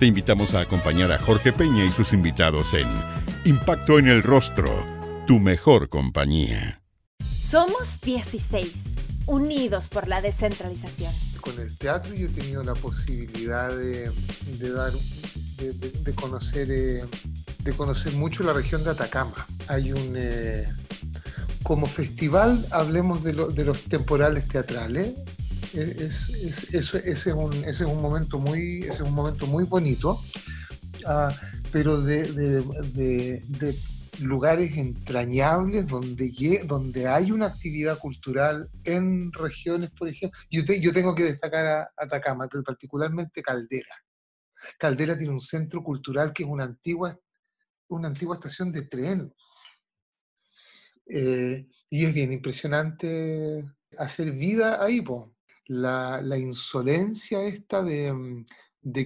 Te invitamos a acompañar a Jorge Peña y sus invitados en Impacto en el Rostro, tu mejor compañía. Somos 16, unidos por la descentralización. Con el teatro yo he tenido la posibilidad de, dar, de, conocer, eh, de conocer mucho la región de Atacama. Hay un eh, como festival hablemos de, de, los temporales teatrales es, ese, es un, es un momento muy, es un momento muy bonito, ah, pero de, lugares entrañables donde, donde hay una actividad cultural en regiones, por ejemplo. Yo, yo tengo que destacar a Atacama, pero particularmente Caldera. Caldera tiene un centro cultural que es una antigua, una antigua estación de tren. Eh, y es bien impresionante hacer vida ahí, po la, insolencia esta de, mm,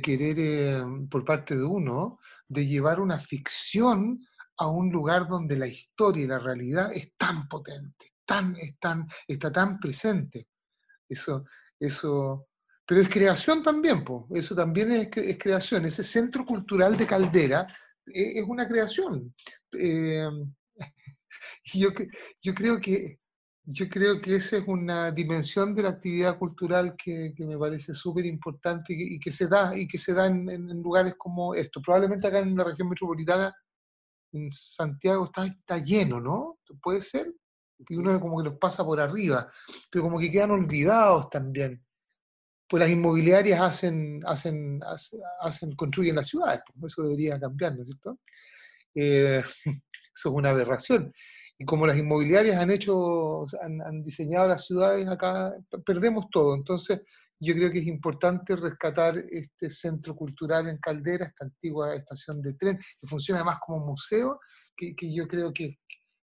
querer, eh, por parte de uno, de llevar una ficción a un lugar donde la historia y la realidad es tan potente, tan, está tan presente. Eso, eso, pero es creación también, po. eso también es, creación. Ese centro cultural de Caldera e, es, una creación. Eh, yo, yo creo que yo creo que esa es una dimensión de la actividad cultural que, me parece súper importante y, que se da, y que se da en, lugares como esto. Probablemente acá en la región metropolitana, en Santiago, está, lleno, ¿no? Puede ser. Y uno como que los pasa por arriba, pero como que quedan olvidados también. Pues las inmobiliarias hacen, hacen, hacen, construyen las ciudades, pues eso debería cambiar, ¿no es cierto? Eh, eso es una aberración y como las inmobiliarias han hecho, han, diseñado las ciudades acá, perdemos todo. Entonces, yo creo que es importante rescatar este centro cultural en Caldera, esta antigua estación de tren, que funciona además como museo, que, yo creo que,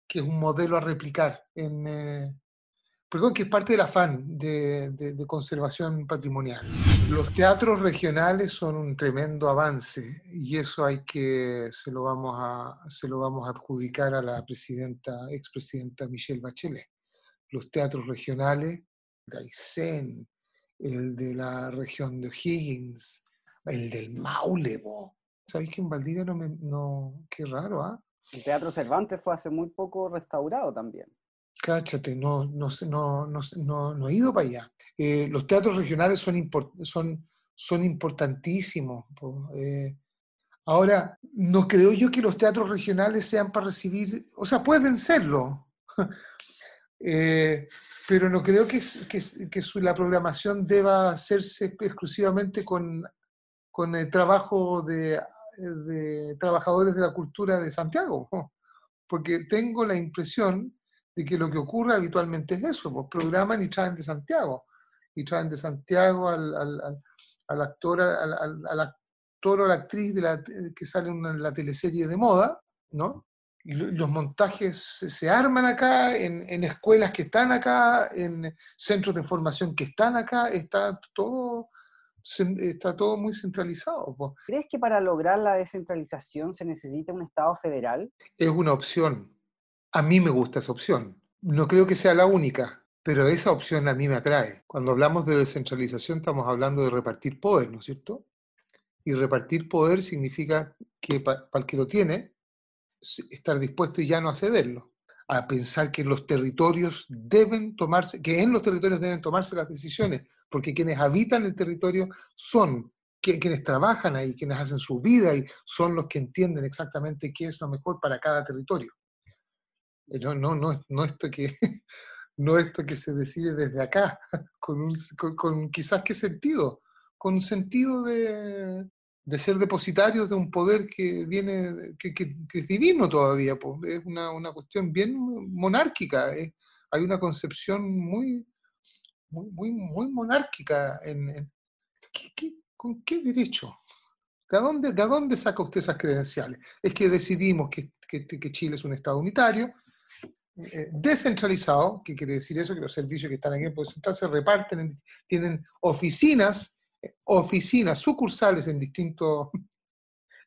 es un modelo a replicar en, eh, perdón, que es parte del afán de, conservación patrimonial. Los teatros regionales son un tremendo avance y eso hay que, se lo vamos a, se lo vamos a adjudicar a la presidenta, expresidenta Michelle Bachelet. Los teatros regionales, Gaisen, el de la región de O'Higgins, el del Maule, ¿sabéis que en Valdivia no, me, no qué raro, ¿ah? El Teatro Cervantes fue hace muy poco restaurado también. Cáchate, no, no, no, no, no he ido para allá. Eh, los teatros regionales son, son, son importantísimos. Eh, ahora, no creo yo que los teatros regionales sean para recibir, o sea, pueden serlo, eh, pero no creo que, que, que la programación deba hacerse exclusivamente con, con el trabajo de, de trabajadores de la cultura de Santiago, porque tengo la impresión de que lo que ocurre habitualmente es eso, pues programan y traen de Santiago, y traen de Santiago al, al, al, actor, al, actor o la actriz de la, que sale en la teleserie de moda, ¿no? Y los montajes se, arman acá, en, en, escuelas que están acá, en centros de formación que están acá, está todo, está todo muy centralizado. Pues. ¿Crees que para lograr la descentralización se necesita un Estado federal? Es una opción, a mí me gusta esa opción. No creo que sea la única, pero esa opción a mí me atrae. Cuando hablamos de descentralización estamos hablando de repartir poder, ¿no es cierto? Y repartir poder significa que para el que lo tiene, estar dispuesto y ya no a cederlo, a pensar que los territorios deben tomarse, que en los territorios deben tomarse las decisiones, porque quienes habitan el territorio son quienes trabajan ahí, quienes hacen su vida y son los que entienden exactamente qué es lo mejor para cada territorio. Eh, no, no, no, no esto que no esto que se decide desde acá, con, un, con, quizás qué sentido, con un sentido de, de, ser depositarios de un poder que viene, que, que, es divino todavía, pues, es una, una, cuestión bien monárquica, hay una concepción muy, muy, muy, monárquica en, ¿qué, con qué derecho ¿De dónde, ¿De dónde saca usted esas credenciales? Es que decidimos que, que, Chile es un Estado unitario, eh, descentralizado, que quiere decir eso, que los servicios que están aquí en Poder Central se reparten, tienen oficinas, eh, oficinas, sucursales en distintos...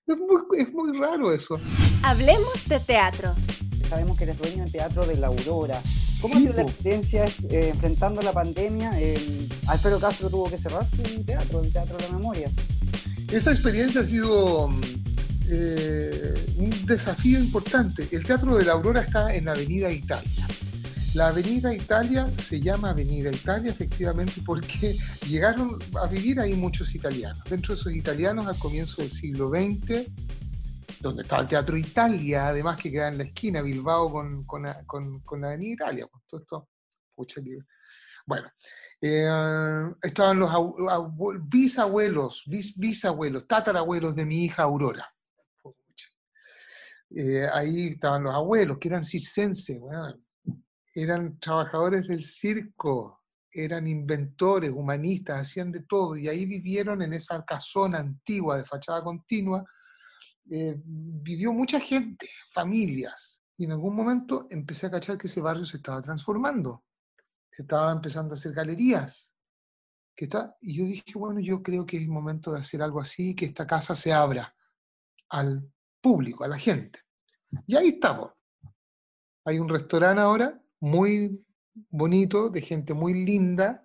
Es muy, es muy raro eso. Hablemos de teatro. Sabemos que eres dueño del Teatro de la Aurora. ¿Cómo ha sido la experiencia eh, enfrentando la pandemia? Alfredo Castro tuvo que cerrar su teatro, el Teatro de la Memoria. Esa experiencia ha sido eh, un desafío importante. El Teatro de la Aurora está en Avenida Italia. La Avenida Italia se llama Avenida Italia efectivamente porque llegaron a vivir ahí muchos italianos. Dentro de esos italianos al comienzo del siglo XX, donde estaba el Teatro Italia, además que queda en la esquina, Bilbao con, con, la Avenida Italia. Todo esto, pucha, bueno, eh, estaban los bisabuelos, bisabuelos, tatarabuelos de mi hija Aurora. Eh, ahí estaban los abuelos, que eran circenses, eran trabajadores del circo, eran inventores, humanistas, hacían de todo, y ahí vivieron en esa casona antigua de fachada continua, eh, vivió mucha gente, familias, y en algún momento empecé a cachar que ese barrio se estaba transformando se estaba empezando a hacer galerías. Que está, y yo dije, bueno, yo creo que es momento de hacer algo así, que esta casa se abra al público, a la gente. Y ahí estamos. Hay un restaurante ahora muy bonito, de gente muy linda,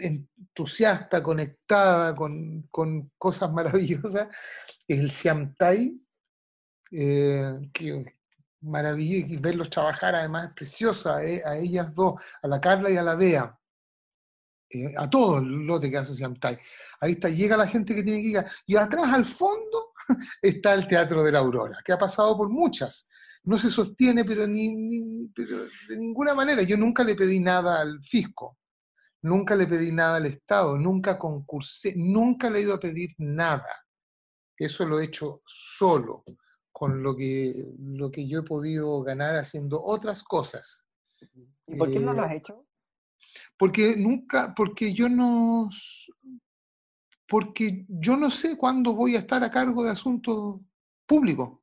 entusiasta, conectada con, con cosas maravillosas. Es el Siam Tai, eh, que maravilloso y verlos trabajar además es preciosa, eh, a ellas dos, a la Carla y a la Bea, eh, a todos el lote que hace Siamtai. Ahí está, llega la gente que tiene que ir. Y atrás, al fondo, está el Teatro de la Aurora, que ha pasado por muchas. No se sostiene, pero, ni, pero de ninguna manera. Yo nunca le pedí nada al fisco, nunca le pedí nada al Estado, nunca concursé, nunca le he ido a pedir nada. Eso lo he hecho solo con lo que, lo que yo he podido ganar haciendo otras cosas. ¿Y por qué no lo has eh, hecho? Porque nunca, porque yo no, porque yo no sé cuándo voy a estar a cargo de asuntos públicos.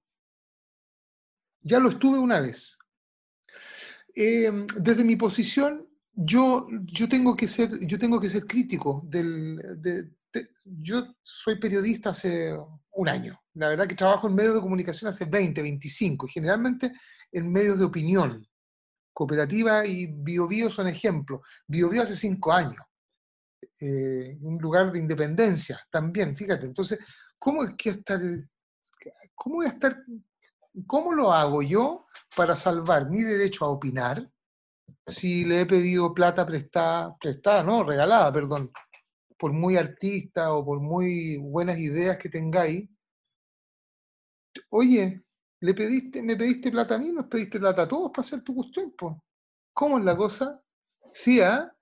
Ya lo estuve una vez. Em, desde mi posición, yo, yo, tengo que ser, yo tengo que ser crítico. Del, de, yo soy periodista hace un año. La verdad que trabajo en medios de comunicación hace 20, 25, y generalmente en medios de opinión. Cooperativa y BioBio son ejemplos. BioBio hace cinco años. Eh, un lugar de independencia también, fíjate. Entonces, ¿cómo es que estar, cómo voy a estar, cómo lo hago yo para salvar mi derecho a opinar si le he pedido plata prestada, prestada, no, regalada, perdón, por muy artista o por muy buenas ideas que tengáis, oye, le pediste, me pediste plata a mí, nos pediste plata a todos para hacer tu cuestión, ¿Cómo es la cosa? Sí, ¿ah?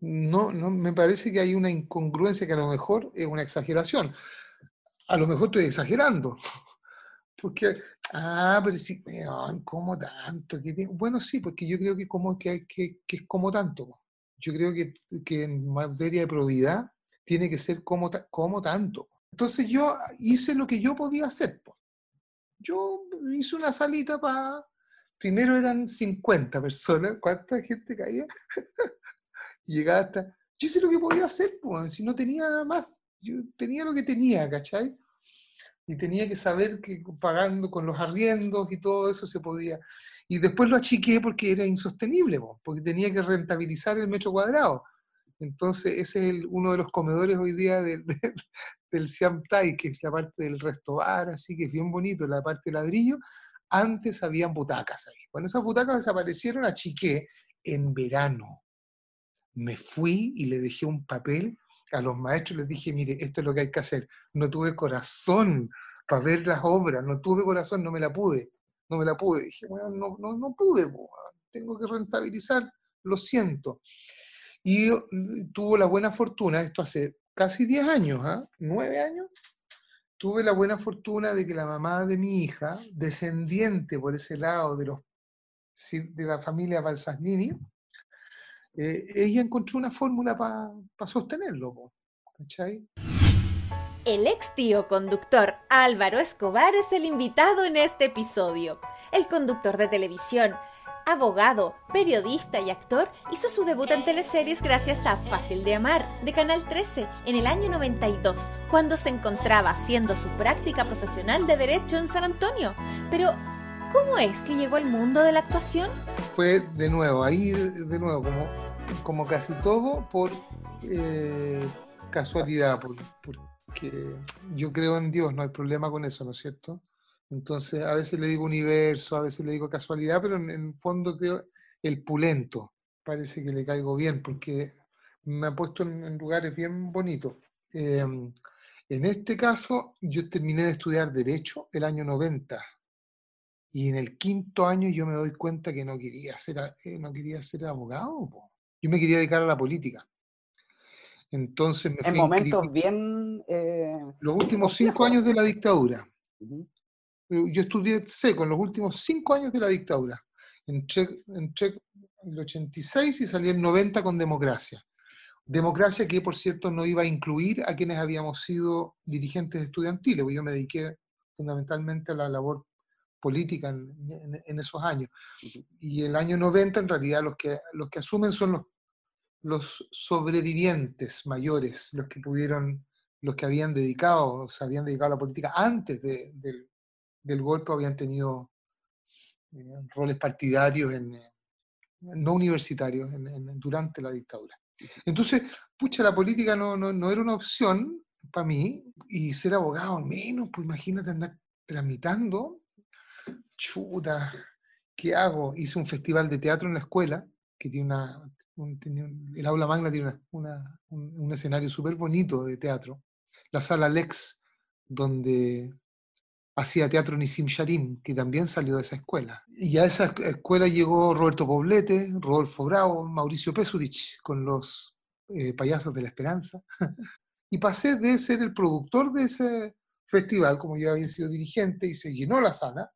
No, no, me parece que hay una incongruencia que a lo mejor es una exageración. A lo mejor estoy exagerando. Porque, ah, pero sí, ¿cómo tanto? Bueno, sí, porque yo creo que, como, que, que, que es como tanto. Yo creo que, que, en materia de probidad tiene que ser como, como tanto. Entonces yo hice lo que yo podía hacer. Yo hice una salita para... Primero eran 50 personas. ¿Cuánta gente caía? Llegaba hasta... Yo hice lo que podía hacer, pues, si no tenía más. Yo tenía lo que tenía, ¿cachai? Y tenía que saber que pagando con los arriendos y todo eso se podía. Y después lo achiqué porque era insostenible, porque tenía que rentabilizar el metro cuadrado. Entonces, ese es uno de los comedores hoy día del, del Siam Tai, que es la parte del resto bar, así que es bien bonito, la parte de ladrillo. Antes habían butacas ahí. Cuando esas butacas desaparecieron, achiqué en verano. Me fui y le dejé un papel a los maestros, les dije, mire, esto es lo que hay que hacer. No tuve corazón para ver las obras, no tuve corazón, no me la pude, no me la pude. Dije, bueno, no, no, no pude, tengo que rentabilizar, lo siento. Y mm, tuvo la buena fortuna, esto hace casi 10 años, ¿ah? 9 años, tuve la buena fortuna de que la mamá de mi hija, descendiente por ese lado de, los, de la familia Balsasnini, eh, ella encontró una fórmula para sostenerlo. ¿cachai? El ex tío conductor Álvaro Escobar es el invitado en este episodio. El conductor de televisión, abogado, periodista y actor, hizo su debut en teleseries gracias a Fácil de Amar, de Canal 13, en el año 92, cuando se encontraba haciendo su práctica profesional de Derecho en San Antonio. Pero, ¿cómo es que llegó al mundo de la actuación? Fue de nuevo, ahí de nuevo, como, como casi todo, por eh, casualidad, por, porque yo creo en Dios, no hay problema con eso, ¿no es cierto? Entonces, a veces le digo universo, a veces le digo casualidad, pero en, el fondo creo el pulento. Parece que le caigo bien porque me ha puesto en, lugares bien bonitos. Em, en este caso, yo terminé de estudiar Derecho el año 90 y en el quinto año yo me doy cuenta que no quería ser, eh, no quería ser abogado. Yo me quería dedicar a la política. Entonces me En momentos bien... Eh, los últimos cinco años de la dictadura. Yo estudié seco en los últimos cinco años de la dictadura. Entré, entré el 86 y salí el 90 con democracia. Democracia que, por cierto, no iba a incluir a quienes habíamos sido dirigentes estudiantiles, porque yo me dediqué fundamentalmente a la labor política en, en, esos años. Y el año 90, en realidad, los que, los que asumen son los, los sobrevivientes mayores, los que pudieron, los que habían dedicado, se habían dedicado a la política antes del, del golpe, habían tenido eh, roles partidarios, en, eh, no universitarios, en, durante la dictadura. Entonces, pucha, la política no, no, no era una opción para mí, y ser abogado menos, pues imagínate andar tramitando, chuta, ¿qué hago? Hice un festival de teatro en la escuela, que tiene una, el aula magna tiene un, escenario súper bonito de teatro. La sala Lex, donde hacía teatro Nisim Sharim, que también salió de esa escuela. Y a esa escuela llegó Roberto Poblete, Rodolfo Bravo, Mauricio Pesudich, con los eh, payasos de la esperanza. y pasé de ser el productor de ese festival, como ya había sido dirigente, y se llenó la sala,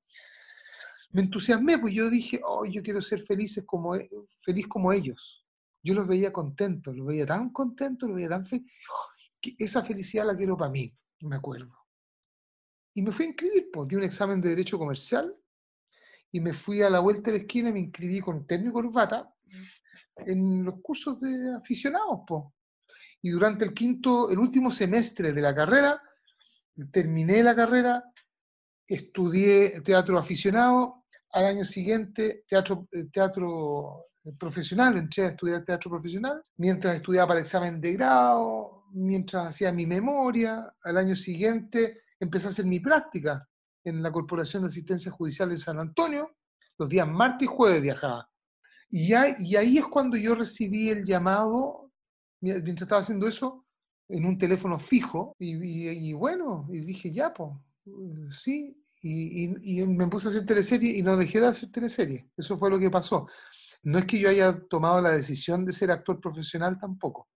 me entusiasmé, pues yo dije, oh, yo quiero ser felices como, e, feliz como ellos yo los veía contentos, los veía tan contentos, los veía tan felices, que esa felicidad la quiero para mí, me acuerdo. Y me fui a inscribir, pues, di un examen de Derecho Comercial y me fui a la vuelta de la esquina y me inscribí con terno y corbata en los cursos de aficionados, pues. Y durante el quinto, el último semestre de la carrera, terminé la carrera, estudié teatro aficionado, al año siguiente teatro, eh, teatro profesional, entré a estudiar teatro profesional, mientras estudiaba para el examen de grado, mientras hacía mi memoria, al año siguiente empecé a hacer mi práctica en la Corporación de Asistencia Judicial de San Antonio, los días martes y jueves viajaba. Y, y ahí es cuando yo recibí el llamado, mientras estaba haciendo eso, en un teléfono fijo, y, y bueno, y dije, ya, pues, sí, y, me puse a hacer teleserie y no dejé de hacer teleserie. Eso fue lo que pasó. No es que yo haya tomado la decisión de ser actor profesional tampoco.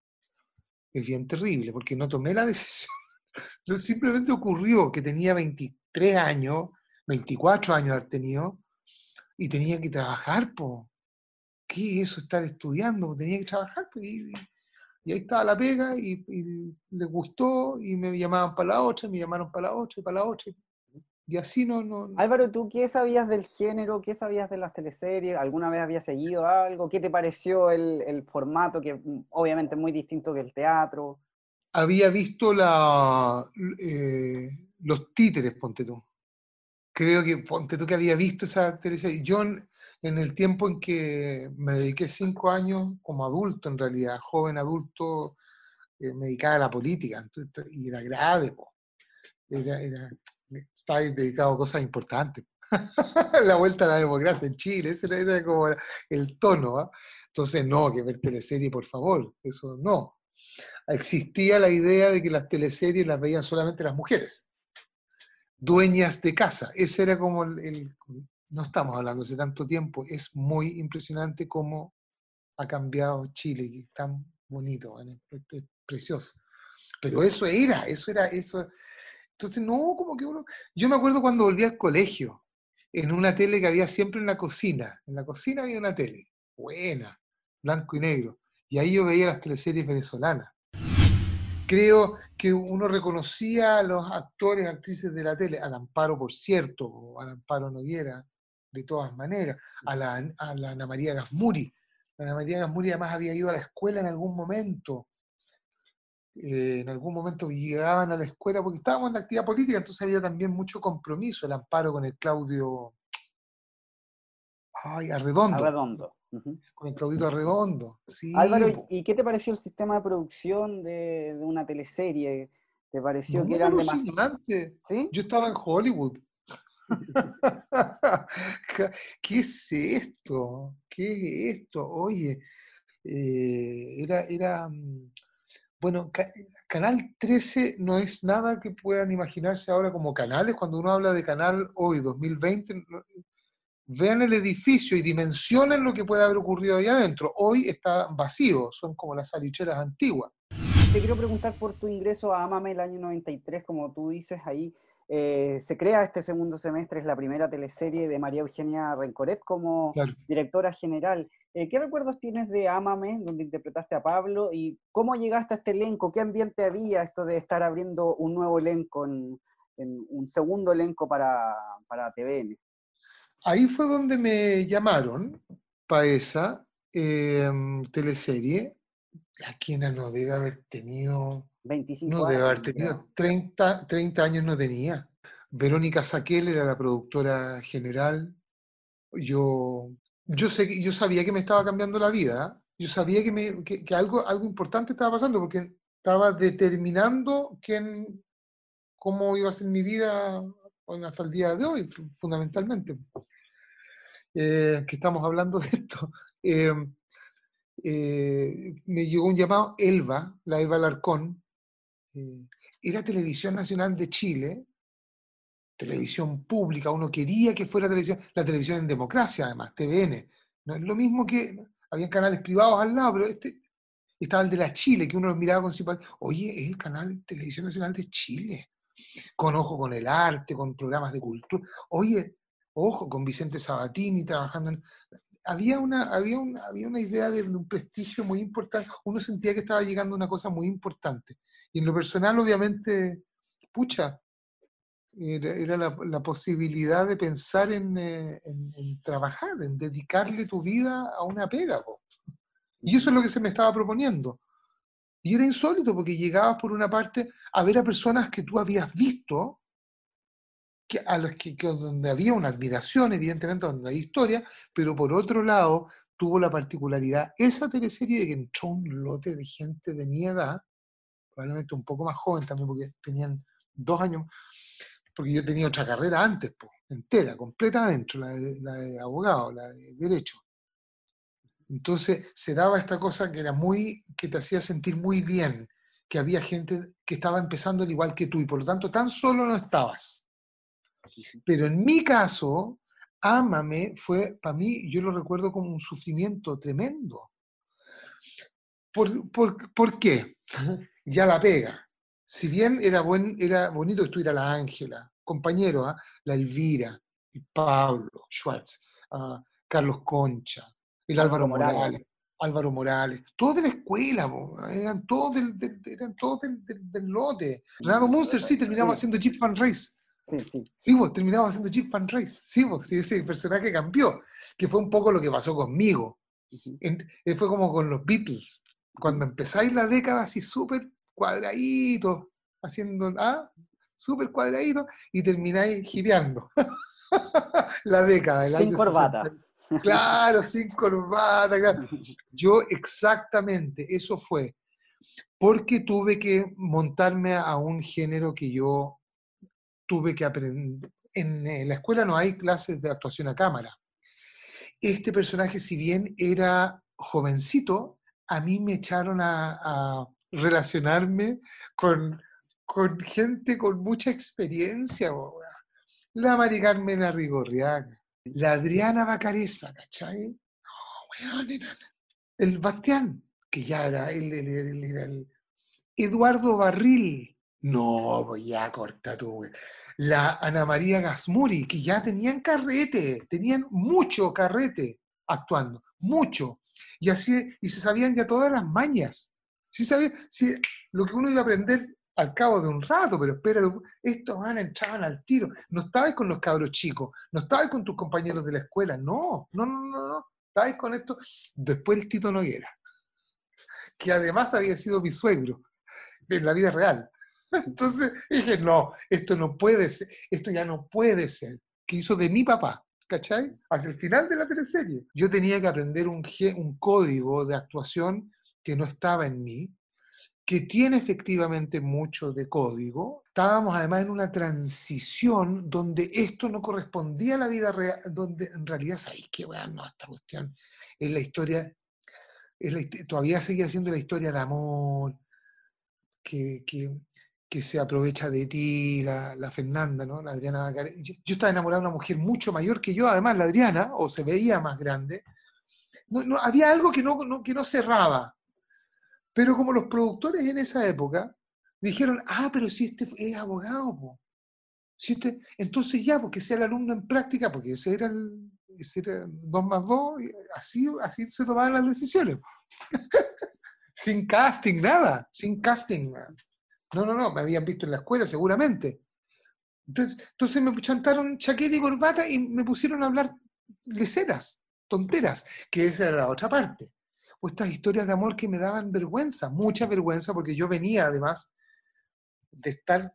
Es bien terrible, porque no tomé la decisión. simplemente ocurrió que tenía 23 años, 24 años de haber tenido, y tenía que trabajar, po. ¿Qué es eso, estar estudiando? Tenía que trabajar, y, ahí estaba la pega, y, y les gustó, y me llamaban para la otra, me llamaron para la otra, y para la otra. Así no, no, Álvaro, ¿tú qué sabías del género? ¿Qué sabías de las teleseries? ¿Alguna vez habías seguido algo? ¿Qué te pareció el, formato, que mm, obviamente es muy distinto que el teatro? Había visto la, eh, los títeres, ponte tú. Creo que, ponte tú que había visto esa teleserie. Yo en, el tiempo en que me dediqué cinco años como adulto, en realidad, joven adulto, eh, me dedicaba a la política, y era grave, Era, era, está dedicado a cosas importantes. la vuelta a la democracia en Chile, ese era como el tono. ¿ah? Entonces, no, que ver teleserie, por favor, eso no. Existía la idea de que las teleseries las veían solamente las mujeres, dueñas de casa.Ese era como el, no estamos hablando hace tanto tiempo, es muy impresionante cómo ha cambiado Chile, que es tan bonito, es, precioso. Pero eso era, eso era, eso, entonces, no, como que uno... Yo me acuerdo cuando volví al colegio, en una tele que había siempre en la cocina. En la cocina había una tele, buena, blanco y negro. Y ahí yo veía las teleseries venezolanas. creo que uno reconocía a los actores, actrices de la tele, al Amparo, por cierto, o al Amparo Noguera, de todas maneras, a la, a la Ana María Gasmuri. Ana María Gasmuri además había ido a la escuela en algún momento. Eh, en algún momento llegaban a la escuela porque estábamos en la actividad política, entonces había también mucho compromiso, el amparo con el Claudio. Ay, Arredondo. Arredondo. Con el Claudito Arredondo. Sí, Álvaro, ¿y qué te pareció el sistema de producción de, de una teleserie? ¿Te pareció que eran demasiado? ¿Sí? Yo estaba en Hollywood. ¿Qué es esto? ¿Qué es esto? Oye, eh, era, era, mm, bueno, Canal 13 no es nada que puedan imaginarse ahora como canales. Cuando uno habla de canal hoy, 2020, vean el edificio y dimensionen lo que puede haber ocurrido ahí adentro. Hoy está vacío, son como las salicheras antiguas. Te quiero preguntar por tu ingreso a Amame el año 93, como tú dices ahí. Eh, se crea este segundo semestre, es la primera teleserie de María Eugenia Rencoret como directora general. Eh, ¿Qué recuerdos tienes de Ámame, donde interpretaste a Pablo, y cómo llegaste a este elenco? ¿Qué ambiente había esto de estar abriendo un nuevo elenco, en, un segundo elenco para, para, TVN? Ahí fue donde me llamaron para esa em, teleserie. La quien no debe haber tenido 25 no, debe haber tenido 30, 30 años no tenía. Verónica Saquel era la productora general. Yo, yo, sé, yo sabía que me estaba cambiando la vida. Yo sabía que, me, que, algo, algo importante estaba pasando porque estaba determinando quién, cómo iba a ser mi vida hasta el día de hoy, fundamentalmente. Eh, que estamos hablando de esto. Eh, eh, me llegó un llamado Elba, la Elba Larcón, eh, era Televisión Nacional de Chile, televisión pública, uno quería que fuera televisión, la televisión en democracia además, TVN. No es lo mismo que, había canales privados al lado, pero este estaba el de la Chile, que uno los miraba con simpatía. Oye, es el canal Televisión Nacional de Chile, con ojo con el arte, con programas de cultura. Oye, ojo, con Vicente Sabatini trabajando en... Había una, había, había una idea de un prestigio muy importante, uno sentía que estaba llegando a una cosa muy importante. Y en lo personal, obviamente, pucha, era, la, posibilidad de pensar en, eh, trabajar, en dedicarle tu vida a una pega. Y eso es lo que se me estaba proponiendo. Y era insólito porque llegabas por una parte a ver a personas que tú habías visto, a los que, donde había una admiración, evidentemente, donde hay historia, pero por otro lado tuvo la particularidad esa teleserie de que entró un lote de gente de mi edad probablemente un poco más joven también, porque tenían dos años, porque yo tenía otra carrera antes, pues, entera, completa adentro, la de, la de abogado, la de derecho. Entonces se daba esta cosa que era muy, que te hacía sentir muy bien, que había gente que estaba empezando al igual que tú y por lo tanto tan solo no estabas. Pero en mi caso, Ámame fue, para mí, yo lo recuerdo como un sufrimiento tremendo. ¿Por, por, ¿por qué? ya la pega. Si bien era, buen, era bonito que estuviera la Ángela, compañero, ¿ah? la Elvira, Pablo Schwartz, ah, Carlos Concha, el Álvaro Morales. Álvaro Morales, todos de la escuela, eran todos del, eran todos del, lote. Renato Munster sí terminaba haciendo Jeep Fan Race. Sí, sí. Sí, pues, terminaba haciendo Jeep Fan Race. Sí, pues, sí, ese personaje cambió, que fue un poco lo que pasó conmigo. Eh, fue como con los Beatles. Cuando empezáis la década así súper cuadradito, haciendo, ¿ah? Súper cuadradito, y termináis gireando. la década del Sin corbata. Claro, sin corbata. Yo exactamente, eso fue. Porque tuve que montarme a un género que yo tuve que aprender. En la escuela no hay clases de actuación a cámara. Este personaje, si bien era jovencito, a mí me echaron a relacionarme con, con gente con mucha experiencia, la Mari Carmen Arrigorriaga, la Adriana Bacareza, ¿cachai? No, el Bastián, que ya era, era el Eduardo Barril, no, voy ya corta tú, La Ana María Gasmuri, que ya tenían carrete, tenían mucho carrete actuando, mucho. Y así, y se sabían ya todas las mañas. Sí, sabía, sí, lo que uno iba a aprender al cabo de un rato, pero espera, estos van, entraban al tiro. No estabais con los cabros chicos, no estabais con tus compañeros de la escuela, no, no, no, no, no. estabais con esto. Después el Tito Noguera, que además había sido mi suegro en la vida real. Entonces dije, no, esto no puede ser, esto ya no puede ser, que hizo de mi papá. ¿Cachai? Hacia el final de la teleserie. Yo tenía que aprender un, un código de actuación que no estaba en mí, que tiene efectivamente mucho de código. Estábamos además en una transición donde esto no correspondía a la vida real, donde en realidad, ¿sabéis no, esta cuestión es la historia, todavía seguía siendo la historia de amor, que, que, se aprovecha de ti, la, Fernanda, ¿no? La Adriana yo, yo, estaba enamorado de una mujer mucho mayor que yo, además la Adriana, o se veía más grande. No, había algo que no, que no cerraba pero como los productores en esa época dijeron, ah, pero si este es abogado, este, entonces ya, porque sea el alumno en práctica, porque ese era el ese era dos más dos, así, así se tomaban las decisiones. sin casting, nada, sin casting. No, no, no, me habían visto en la escuela seguramente. Entonces, entonces me chantaron chaqueta y corbata y me pusieron a hablar leceras, tonteras, que esa era la otra parte o estas historias de amor que me daban vergüenza, mucha vergüenza, porque yo venía además de estar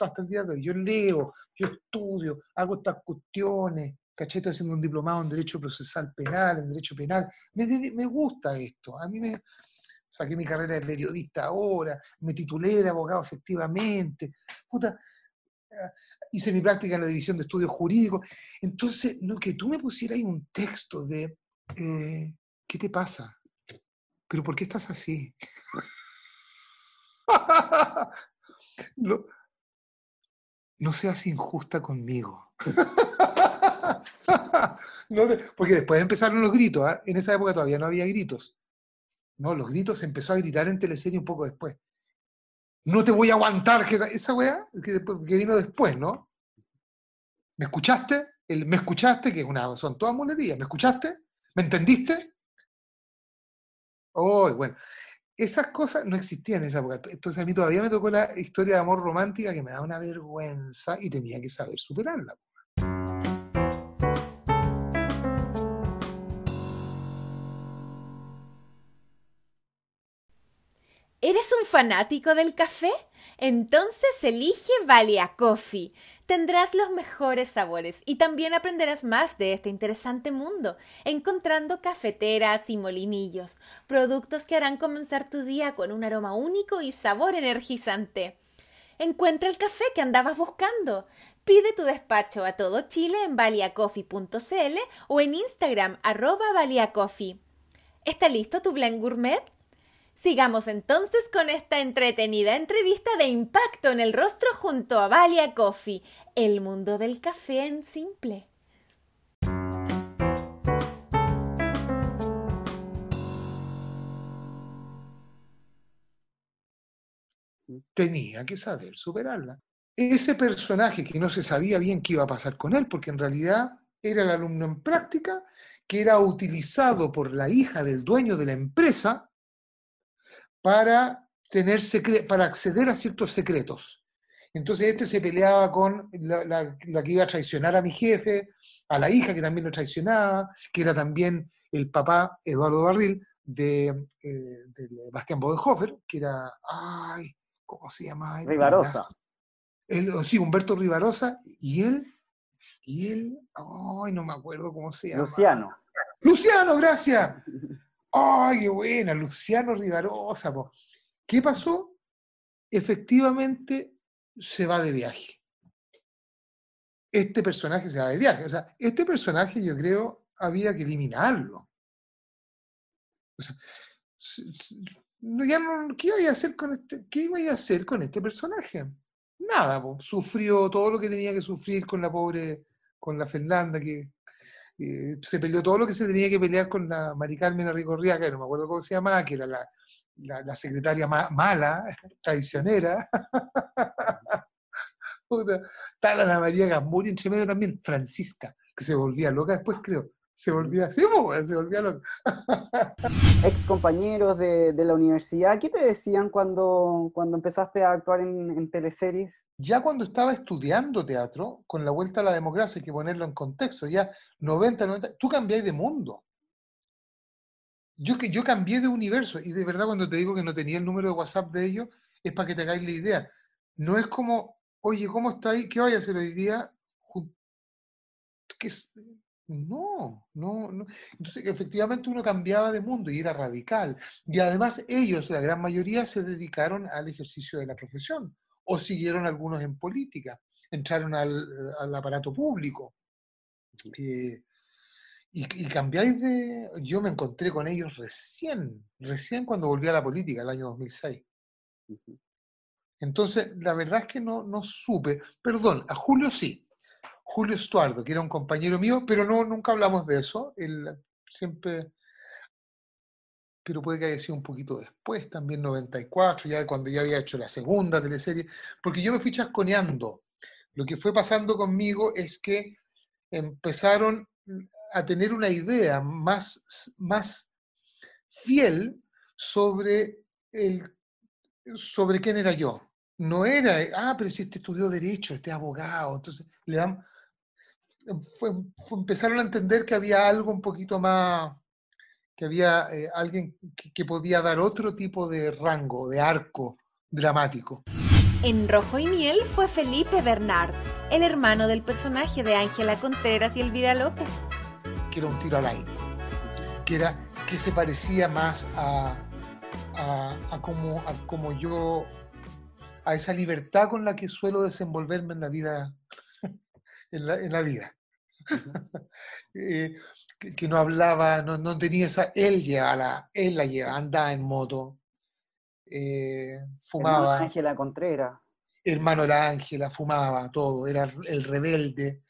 hasta el día de hoy. Yo leo, yo estudio, hago estas cuestiones, caché, estoy haciendo un diplomado en Derecho Procesal Penal, en Derecho Penal. Me, me gusta esto. A mí me saqué mi carrera de periodista ahora, me titulé de abogado efectivamente. Puta, eh, hice mi práctica en la División de Estudios Jurídicos. Entonces, no, que tú me pusieras ahí un texto de eh, ¿qué te pasa? ¿Pero por qué estás así? no, seas injusta conmigo. porque después empezaron los gritos. ¿ah? En esa época todavía no había gritos. No, los gritos se empezó a gritar en teleserie un poco después. No te voy a aguantar. esa weá que, vino después, ¿no? ¿Me escuchaste? ¿Me escuchaste? Que son todas monedas. ¿Me escuchaste? ¿Me entendiste? Oh, bueno, esas cosas no existían en esa época. Entonces a mí todavía me tocó la historia de amor romántica que me da una vergüenza y tenía que saber superarla. ¿Eres un fanático del café? Entonces elige Valia Coffee tendrás los mejores sabores y también aprenderás más de este interesante mundo, encontrando cafeteras y molinillos, productos que harán comenzar tu día con un aroma único y sabor energizante. Encuentra el café que andabas buscando. Pide tu despacho a todo Chile en valiacoffee.cl o en Instagram arroba valiacoffee. ¿Está listo tu blend gourmet? Sigamos entonces con esta entretenida entrevista de impacto en el rostro junto a Valia Coffee, el mundo del café en simple. Tenía que saber superarla. Ese personaje que no se sabía bien qué iba a pasar con él, porque en realidad era el alumno en práctica, que era utilizado por la hija del dueño de la empresa para, tener para acceder a ciertos secretos. Entonces este se peleaba con la, que iba a traicionar a mi jefe, a la hija que también lo traicionaba, que era también el papá Eduardo Barril de, eh, Bastián Bodenhofer, que era, ay, ¿cómo se llama? Rivarosa. sí, Humberto Rivarosa, y él, y él, ay, no me acuerdo cómo se llama. Luciano. Luciano, gracias. ¡Ay, qué buena! Luciano Rivarosa. ¿Qué pasó? Efectivamente se va de viaje. Este personaje se va de viaje. O sea, este personaje yo creo había que eliminarlo. O sea, ¿qué iba a hacer con este, qué iba a hacer con este personaje? Nada, sufrió todo lo que tenía que sufrir con la pobre, con la Fernanda, que eh, se peleó todo lo que se tenía que pelear con la Mari Carmen Arrigorriaga, que no me acuerdo cómo se llamaba, que era la, la, secretaria mala, traicionera. Tal Ana María Gamburi, entre medio también, Francisca, que se volvía loca después, creo. Se volvía así, se volvía loco. Ex compañeros de, la universidad, ¿qué te decían cuando, cuando empezaste a actuar en, teleseries? Ya cuando estaba estudiando teatro, con la vuelta a la democracia, hay que ponerlo en contexto, ya 90, 90, tú cambiáis de mundo. Yo, yo cambié de universo y de verdad cuando te digo que no tenía el número de WhatsApp de ellos, es para que te hagáis la idea. No es como, oye, ¿cómo estáis? ¿Qué vais a hacer hoy día? Que no, no, no. Entonces, efectivamente uno cambiaba de mundo y era radical. Y además ellos, la gran mayoría, se dedicaron al ejercicio de la profesión o siguieron algunos en política, entraron al, aparato público. Eh, y, y, cambiáis de... Yo me encontré con ellos recién, recién cuando volví a la política, el año 2006. Entonces, la verdad es que no, no supe. Perdón, a Julio sí. Julio Estuardo, que era un compañero mío, pero no, nunca hablamos de eso. Él siempre, pero puede que haya sido un poquito después, también 94, ya cuando ya había hecho la segunda teleserie, porque yo me fui chasconeando. Lo que fue pasando conmigo es que empezaron a tener una idea más, más fiel sobre, el, sobre quién era yo. No era, ah, pero si este estudió Derecho, este abogado, entonces le dan empezaron a entender que había algo un poquito más, que había eh, alguien que, podía dar otro tipo de rango, de arco dramático. En Rojo y Miel fue Felipe Bernard, el hermano del personaje de Ángela Contreras y Elvira López. Que era un tiro al aire, que, era, que se parecía más a, a, como, a como yo, a esa libertad con la que suelo desenvolverme en la vida en la, vida. Eh, que, no hablaba, no, tenía esa, él la, él la llevaba, andaba en moto, eh, fumaba. Ángela Contreras. Hermano era Ángela, fumaba, todo, era el rebelde.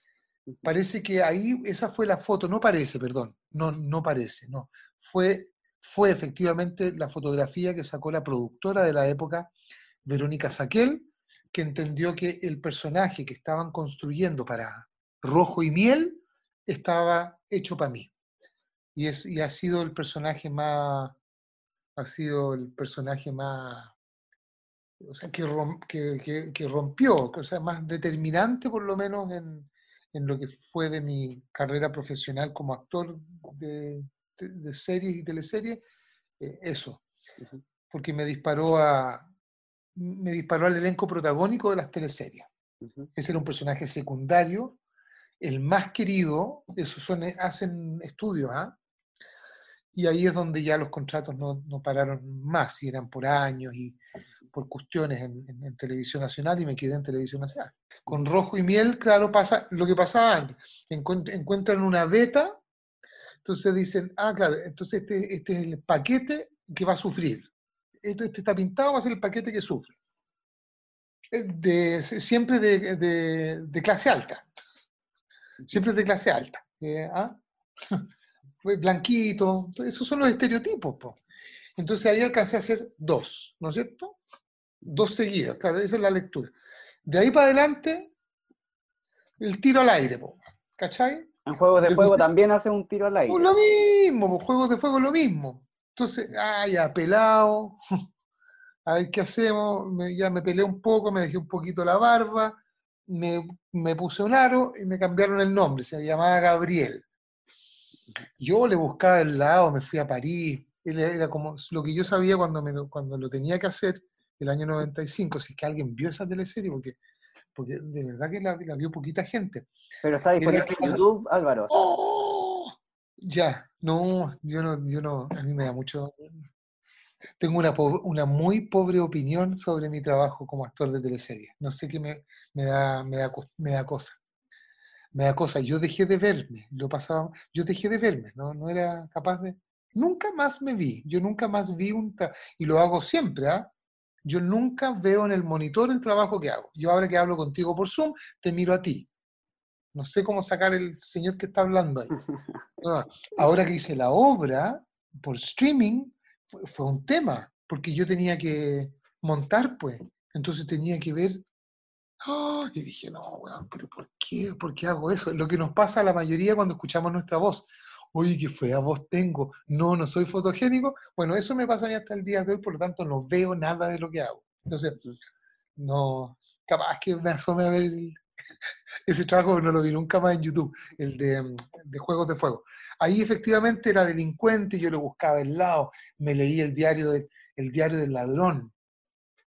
Parece que ahí, esa fue la foto, no parece, perdón, no, no parece, no. Fue, fue efectivamente la fotografía que sacó la productora de la época, Verónica Saquel, que entendió que el personaje que estaban construyendo para Rojo y Miel estaba hecho para mí. Y, es, y ha sido el personaje más, ha sido el personaje más, o sea, que, que, que, rompió, o sea, más determinante por lo menos en, en, lo que fue de mi carrera profesional como actor de, de, series y teleseries, eh, eso. Porque me disparó a, me disparó al elenco protagónico de las teleseries. Ese era un personaje secundario, el más querido, eso son, eh, hacen estudios, ¿ah? Y ahí es donde ya los contratos no, no, pararon más, y eran por años y por cuestiones en, televisión nacional, y me quedé en televisión nacional. Con Rojo y Miel, claro, pasa lo que pasaba antes. encuentran una beta, entonces dicen, ah, claro, entonces este, este es el paquete que va a sufrir este, está pintado, va a ser el paquete que sufre. Eh, de, siempre de, de, clase alta. Siempre de clase alta. Eh, ¿ah? Blanquito, esos son los estereotipos. Entonces ahí alcancé a hacer dos, ¿no es cierto? Dos seguidas, claro, esa es la lectura. De ahí para adelante, el tiro al aire, ¿cachai? En Juegos de Fuego también hace un tiro al aire. Pues lo mismo, Juegos de Fuego lo mismo. Entonces, ah, ya, pelado, a ver qué hacemos, ya me peleé un poco, me dejé un poquito la barba, me, me, puse un aro y me cambiaron el nombre, se llamaba Gabriel. Yo le buscaba el lado, me fui a París, era como lo que yo sabía cuando, me, cuando lo tenía que hacer el año 95, si es que alguien vio esa teleserie, porque, porque de verdad que la, vio poquita gente. Pero está disponible en YouTube, Álvaro. ¡Oh! Ya, no, yo no, yo no, a mí me da mucho... Tengo una, una muy pobre opinión sobre mi trabajo como actor de teleseries. No sé qué me, me, da, me, da, me da cosa. Me da cosa. Yo dejé de verme, lo pasaba, yo dejé de verme, no, no era capaz de... Nunca más me vi, yo nunca más vi un... Y lo hago siempre, ¿ah? Yo nunca veo en el monitor el trabajo que hago. Yo ahora que hablo contigo por Zoom, te miro a ti. No sé cómo sacar el señor que está hablando ahí. Ahora que hice la obra por streaming, fue, un tema, porque yo tenía que montar, pues. Entonces tenía que ver. ¡Oh! y dije, no, weón, pero ¿por qué? ¿Por qué hago eso? Lo que nos pasa a la mayoría cuando escuchamos nuestra voz. oye, qué fea voz tengo, no, no soy fotogénico. Bueno, eso me pasa a mí hasta el día de hoy, por lo tanto no veo nada de lo que hago. Entonces, no, capaz que me asome a ver ese trabajo, no lo vi nunca más en YouTube, el de, de, Juegos de Fuego. Ahí efectivamente era delincuente, yo lo buscaba el lado, me leí el diario, de, el diario del ladrón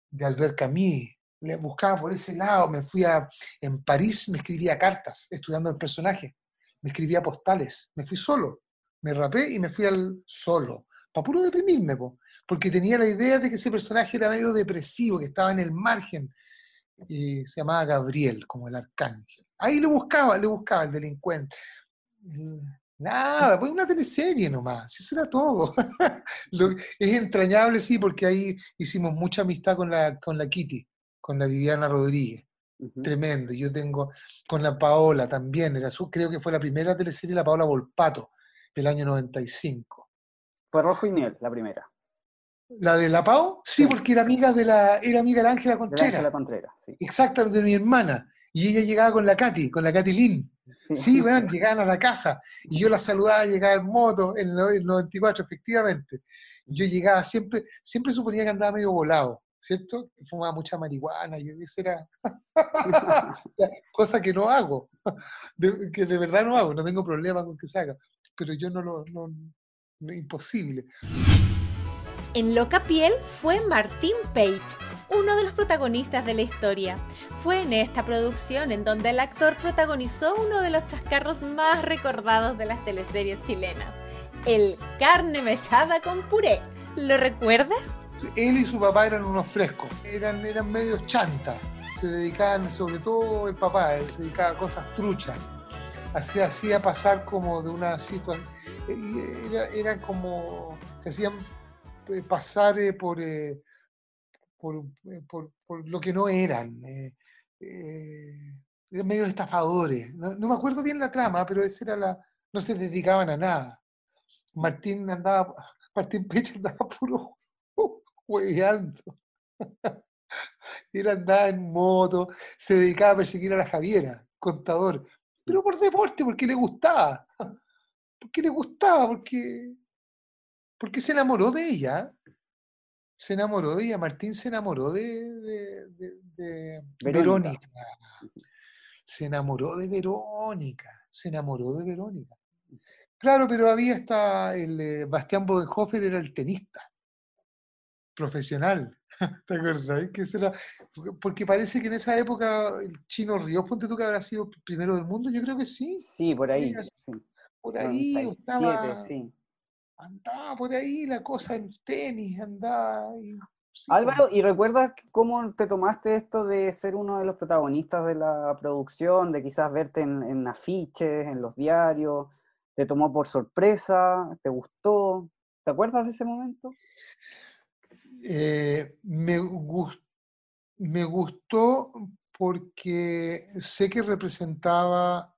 de Albert Camus, le buscaba por ese lado, me fui a, en París, me escribía cartas estudiando el personaje, me escribía postales, me fui solo, me rapé y me fui al solo, para puro deprimirme, porque tenía la idea de que ese personaje era medio depresivo, que estaba en el margen, y se llamaba Gabriel, como el arcángel. Ahí lo buscaba, le buscaba el delincuente. Nada, pues una teleserie nomás, eso era todo. es entrañable, sí, porque ahí hicimos mucha amistad con la, con la Kitty con la Viviana Rodríguez. Tremendo. Yo tengo con la Paola también. Era su, creo que fue la primera teleserie, la Paola Volpato, del año 95. Fue Rojo y Miel, la primera. ¿La de la Pao? Sí, porque era amiga de la, era amiga de Ángela Contreras. Ángela Contreras, sí. Exacto, de mi hermana. Y ella llegaba con la Katy, con la Katy Lynn. Sí, bueno, llegaban a la casa. Y yo la saludaba, llegaba en moto, en el 94, efectivamente. Yo llegaba siempre, siempre suponía que andaba medio volado. ¿cierto? Fumaba mucha marihuana y eso era cosa que no hago, que de verdad no hago, no tengo problema con que se haga, pero yo no lo, no, imposible. En Loca Piel fue Martín Page, uno de los protagonistas de la historia. Fue en esta producción en donde el actor protagonizó uno de los chascarros más recordados de las teleseries chilenas, el carne mechada con puré. ¿Lo recuerdas? él y su papá eran unos frescos, eran, eran medios chantas, se dedicaban, sobre todo el papá, se dedicaba a cosas truchas, se hacía pasar como de una situación, era, era, como, se hacían eh, pasar eh, por, eh, por, por, lo que no eran. eran medios estafadores. No, no, me acuerdo bien la trama, pero esa era la. no se dedicaban a nada. Martín andaba, Martín Peche andaba puro hueveando. Él andaba en moto, se dedicaba a perseguir a la Javiera, contador, pero por deporte, porque le gustaba. Porque le gustaba, porque, porque se enamoró de ella. Se enamoró de ella, Martín se enamoró de, de, Verónica. Se enamoró de Verónica. Se enamoró de Verónica. Claro, pero había hasta el eh, Bastián Bodenhofer, era el tenista profesional. ¿Te acuerdas? Que porque parece que en esa época el chino Ríos, ponte tú que habrá sido primero del mundo, yo creo que sí. Sí, por ahí. Por ahí estaba, andaba por ahí la cosa en tenis, andaba. Álvaro, ¿y recuerdas cómo te tomaste esto de ser uno de los protagonistas de la producción, de quizás verte en, en afiches, en los diarios? ¿Te tomó por sorpresa? ¿Te gustó? ¿Te acuerdas de ese momento? Eh, me, me gustó porque sé que representaba,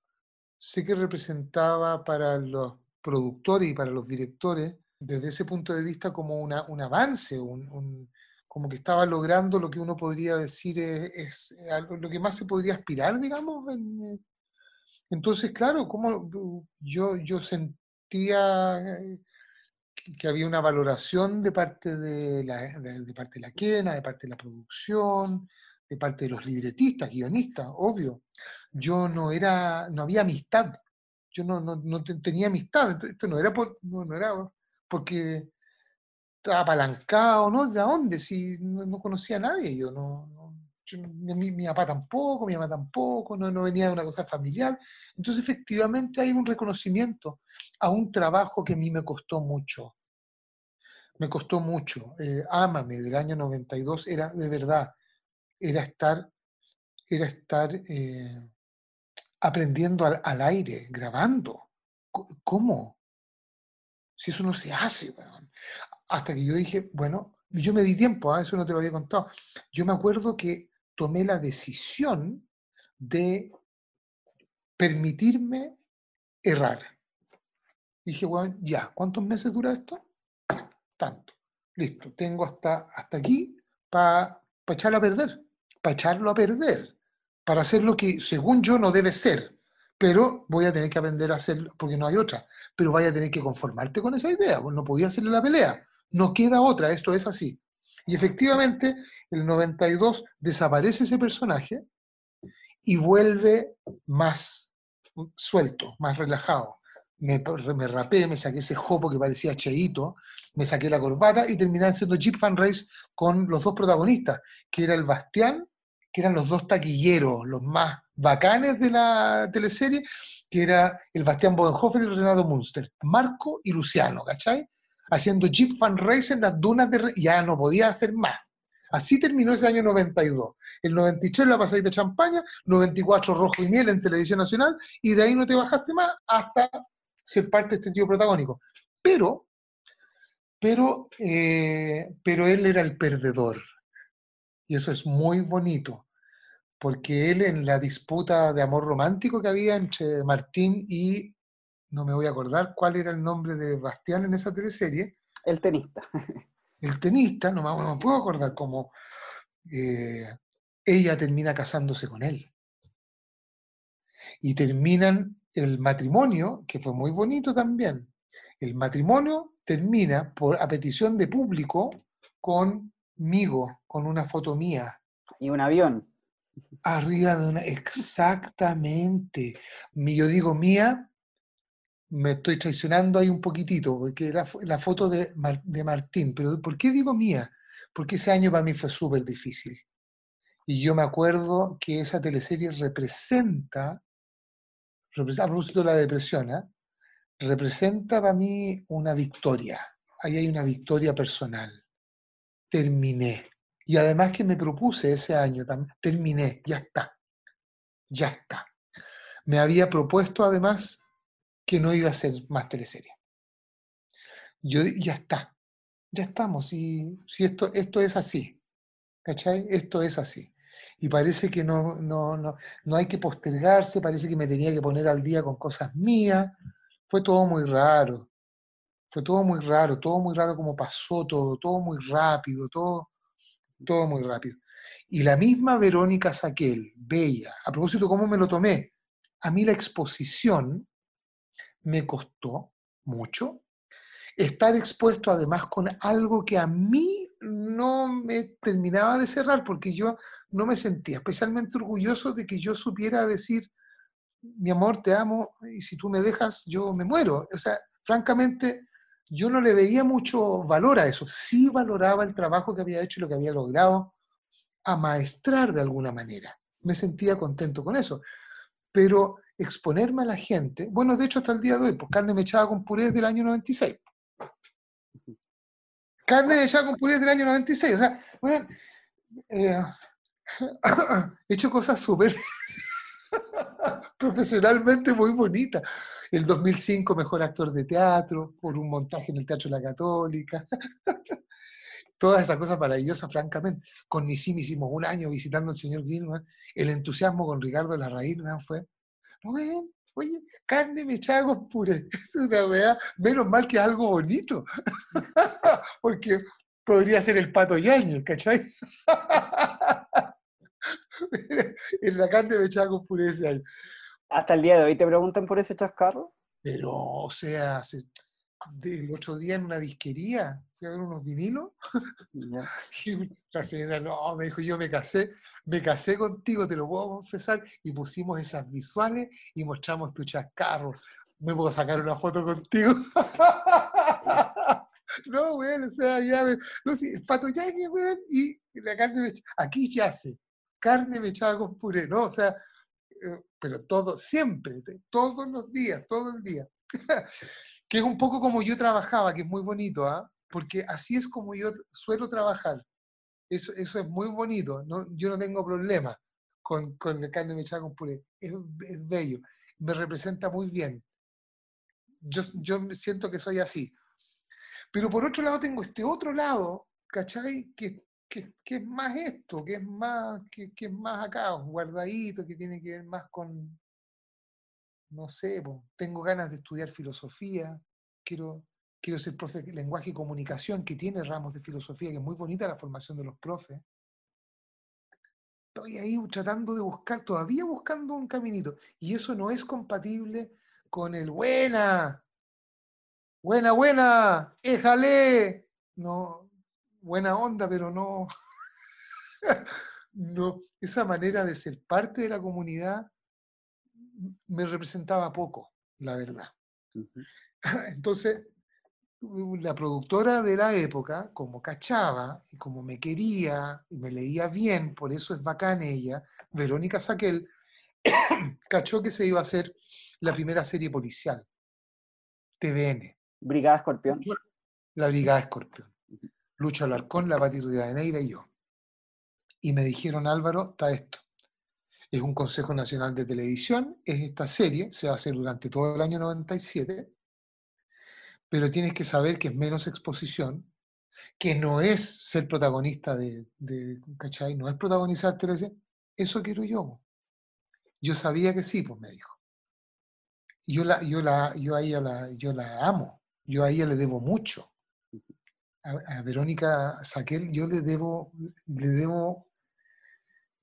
sé que representaba para los productores y para los directores, desde ese punto de vista, como una, un avance, un, como que estaba logrando lo que uno podría decir es, lo que más se podría aspirar, digamos. entonces, claro, como yo, yo sentía eh, que había una valoración de parte de la, de, parte de la quena, de parte de la producción, de parte de los libretistas, guionistas, obvio. Yo no era, no había amistad, yo no, no, no tenía amistad, esto no era, por, no, era porque estaba apalancado, ¿no? ¿De dónde? Si no, conocía a nadie, yo no, mi, mi, papá tampoco, mi mamá tampoco, no, no venía de una cosa familiar. Entonces, efectivamente, hay un reconocimiento a un trabajo que a mí me costó mucho. Me costó mucho. Eh, Ámame del año 92 era de verdad, era estar, era estar eh, aprendiendo al, aire, grabando. ¿Cómo? Si eso no se hace, hasta que yo dije, bueno, yo me di tiempo, ¿ah? eso no te lo había contado. Yo me acuerdo que tomé la decisión de permitirme errar. Dije, bueno, ya, ¿cuántos meses dura esto? Tanto. Listo, tengo hasta, hasta aquí para echarlo a perder, para echarlo a perder, para hacer lo que según yo no debe ser, pero voy a tener que aprender a hacerlo, porque no hay otra, pero vaya a tener que conformarte con esa idea, pues no podía hacerle la pelea, no queda otra, esto es así. Y efectivamente, el 92 desaparece ese personaje y vuelve más suelto, más relajado. Me, me rapé, me saqué ese jopo que parecía cheito, me saqué la corbata y terminé haciendo Jeep Fan Race con los dos protagonistas, que era el Bastián, que eran los dos taquilleros, los más bacanes de la teleserie, que era el Bastián Bodenhofer y el Renato Munster, Marco y Luciano, ¿cachai? Haciendo Jeep Fan Race en las dunas de... Ya no podía hacer más. Así terminó ese año 92. El 93 la pasadita de champaña, 94 rojo y miel en Televisión Nacional, y de ahí no te bajaste más hasta ser parte de este tío protagónico. Pero, pero, eh, pero él era el perdedor. Y eso es muy bonito, porque él en la disputa de amor romántico que había entre Martín y, no me voy a acordar cuál era el nombre de Bastián en esa teleserie. El tenista. el tenista, no me, puedo acordar cómo eh, ella termina casándose con él. Y terminan el matrimonio, que fue muy bonito también. El matrimonio termina por, a petición de público conmigo, con una foto mía. Y un avión. Arriba de una, exactamente. Yo digo mía me estoy traicionando ahí un poquitito, porque la, la foto de, de, Martín, pero ¿por qué digo mía? Porque ese año para mí fue súper difícil. Y yo me acuerdo que esa teleserie representa, representa a propósito de la depresión, ¿eh? representa para mí una victoria. Ahí hay una victoria personal. Terminé. Y además que me propuse ese año, terminé, ya está, ya está. Me había propuesto además que no iba a ser más teleserie. Yo ya está, ya estamos, y si esto, esto es así, ¿cachai? Esto es así. Y parece que no, no, no, no hay que postergarse, parece que me tenía que poner al día con cosas mías. Fue todo muy raro, fue todo muy raro, todo muy raro como pasó todo, todo muy rápido, todo, todo muy rápido. Y la misma Verónica Saquel, bella, a propósito, ¿cómo me lo tomé? A mí la exposición me costó mucho. Estar expuesto además con algo que a mí no me terminaba de cerrar porque yo no me sentía especialmente orgulloso de que yo supiera decir, mi amor, te amo y si tú me dejas, yo me muero. O sea, francamente, yo no le veía mucho valor a eso. Sí valoraba el trabajo que había hecho y lo que había logrado amaestrar de alguna manera. Me sentía contento con eso. Pero exponerme a la gente, bueno, de hecho hasta el día de hoy, pues carne mechada con puré del año 96. Carne mechada con puré del año 96, o sea, bueno, eh, he hecho cosas súper profesionalmente muy bonitas. El 2005 mejor actor de teatro, por un montaje en el Teatro la Católica. Todas esas cosas maravillosas, francamente. Con Nisim hicimos un año visitando al señor Gilman. El entusiasmo con Ricardo Larraín fue oye, carne mechada con puré. Es una weá, menos mal que algo bonito. Porque podría ser el pato yaño, ¿cachai? en la carne mechada con puré ese año. ¿Hasta el día de hoy te preguntan por ese chascarro? Pero, o sea, el otro día en una disquería fui a ver unos vinilos y la señora, no, me dijo, yo me casé, me casé contigo, te lo puedo confesar, y pusimos esas visuales y mostramos tu chascarro. ¿Me puedo sacar una foto contigo? no, weón, o sea, ya, no, sí, el pato ya, weón, y la carne me aquí yace, carne mechada con puré, ¿no? O sea, eh, pero todo, siempre, todos los días, todo el día. que es un poco como yo trabajaba, que es muy bonito, ¿ah? porque así es como yo suelo trabajar. Eso, eso es muy bonito, no, yo no tengo problema con, con la carne mechada con puré, es, es, bello, me representa muy bien. Yo, yo siento que soy así. Pero por otro lado tengo este otro lado, ¿cachai? Que, que, que es más esto, que es más, que, que es más acá, guardadito, que tiene que ver más con, no sé, tengo ganas de estudiar filosofía, quiero, quiero ser profe de lenguaje y comunicación, que tiene ramos de filosofía, que es muy bonita la formación de los profes. estoy ahí tratando de buscar, todavía buscando un caminito. Y eso no es compatible con el buena, buena, buena, éjale. No, buena onda, pero no, no, esa manera de ser parte de la comunidad me representaba poco, la verdad. Entonces, la productora de la época, como cachaba y como me quería y me leía bien, por eso es bacán ella, Verónica Saquel, cachó que se iba a hacer la primera serie policial, TVN. Brigada Escorpión. La Brigada Escorpión. Lucha Alarcón, la Pati Neira y yo. Y me dijeron, Álvaro, está esto. Es un Consejo Nacional de Televisión, es esta serie, se va a hacer durante todo el año 97 pero tienes que saber que es menos exposición, que no es ser protagonista de, ¿cachai? No es protagonizar televisión. Eso quiero yo. Yo sabía que sí, pues me dijo. Yo, la, yo, la, yo, a ella la, yo la amo, yo a ella le debo mucho. A, Verónica Saquel yo le debo, le debo,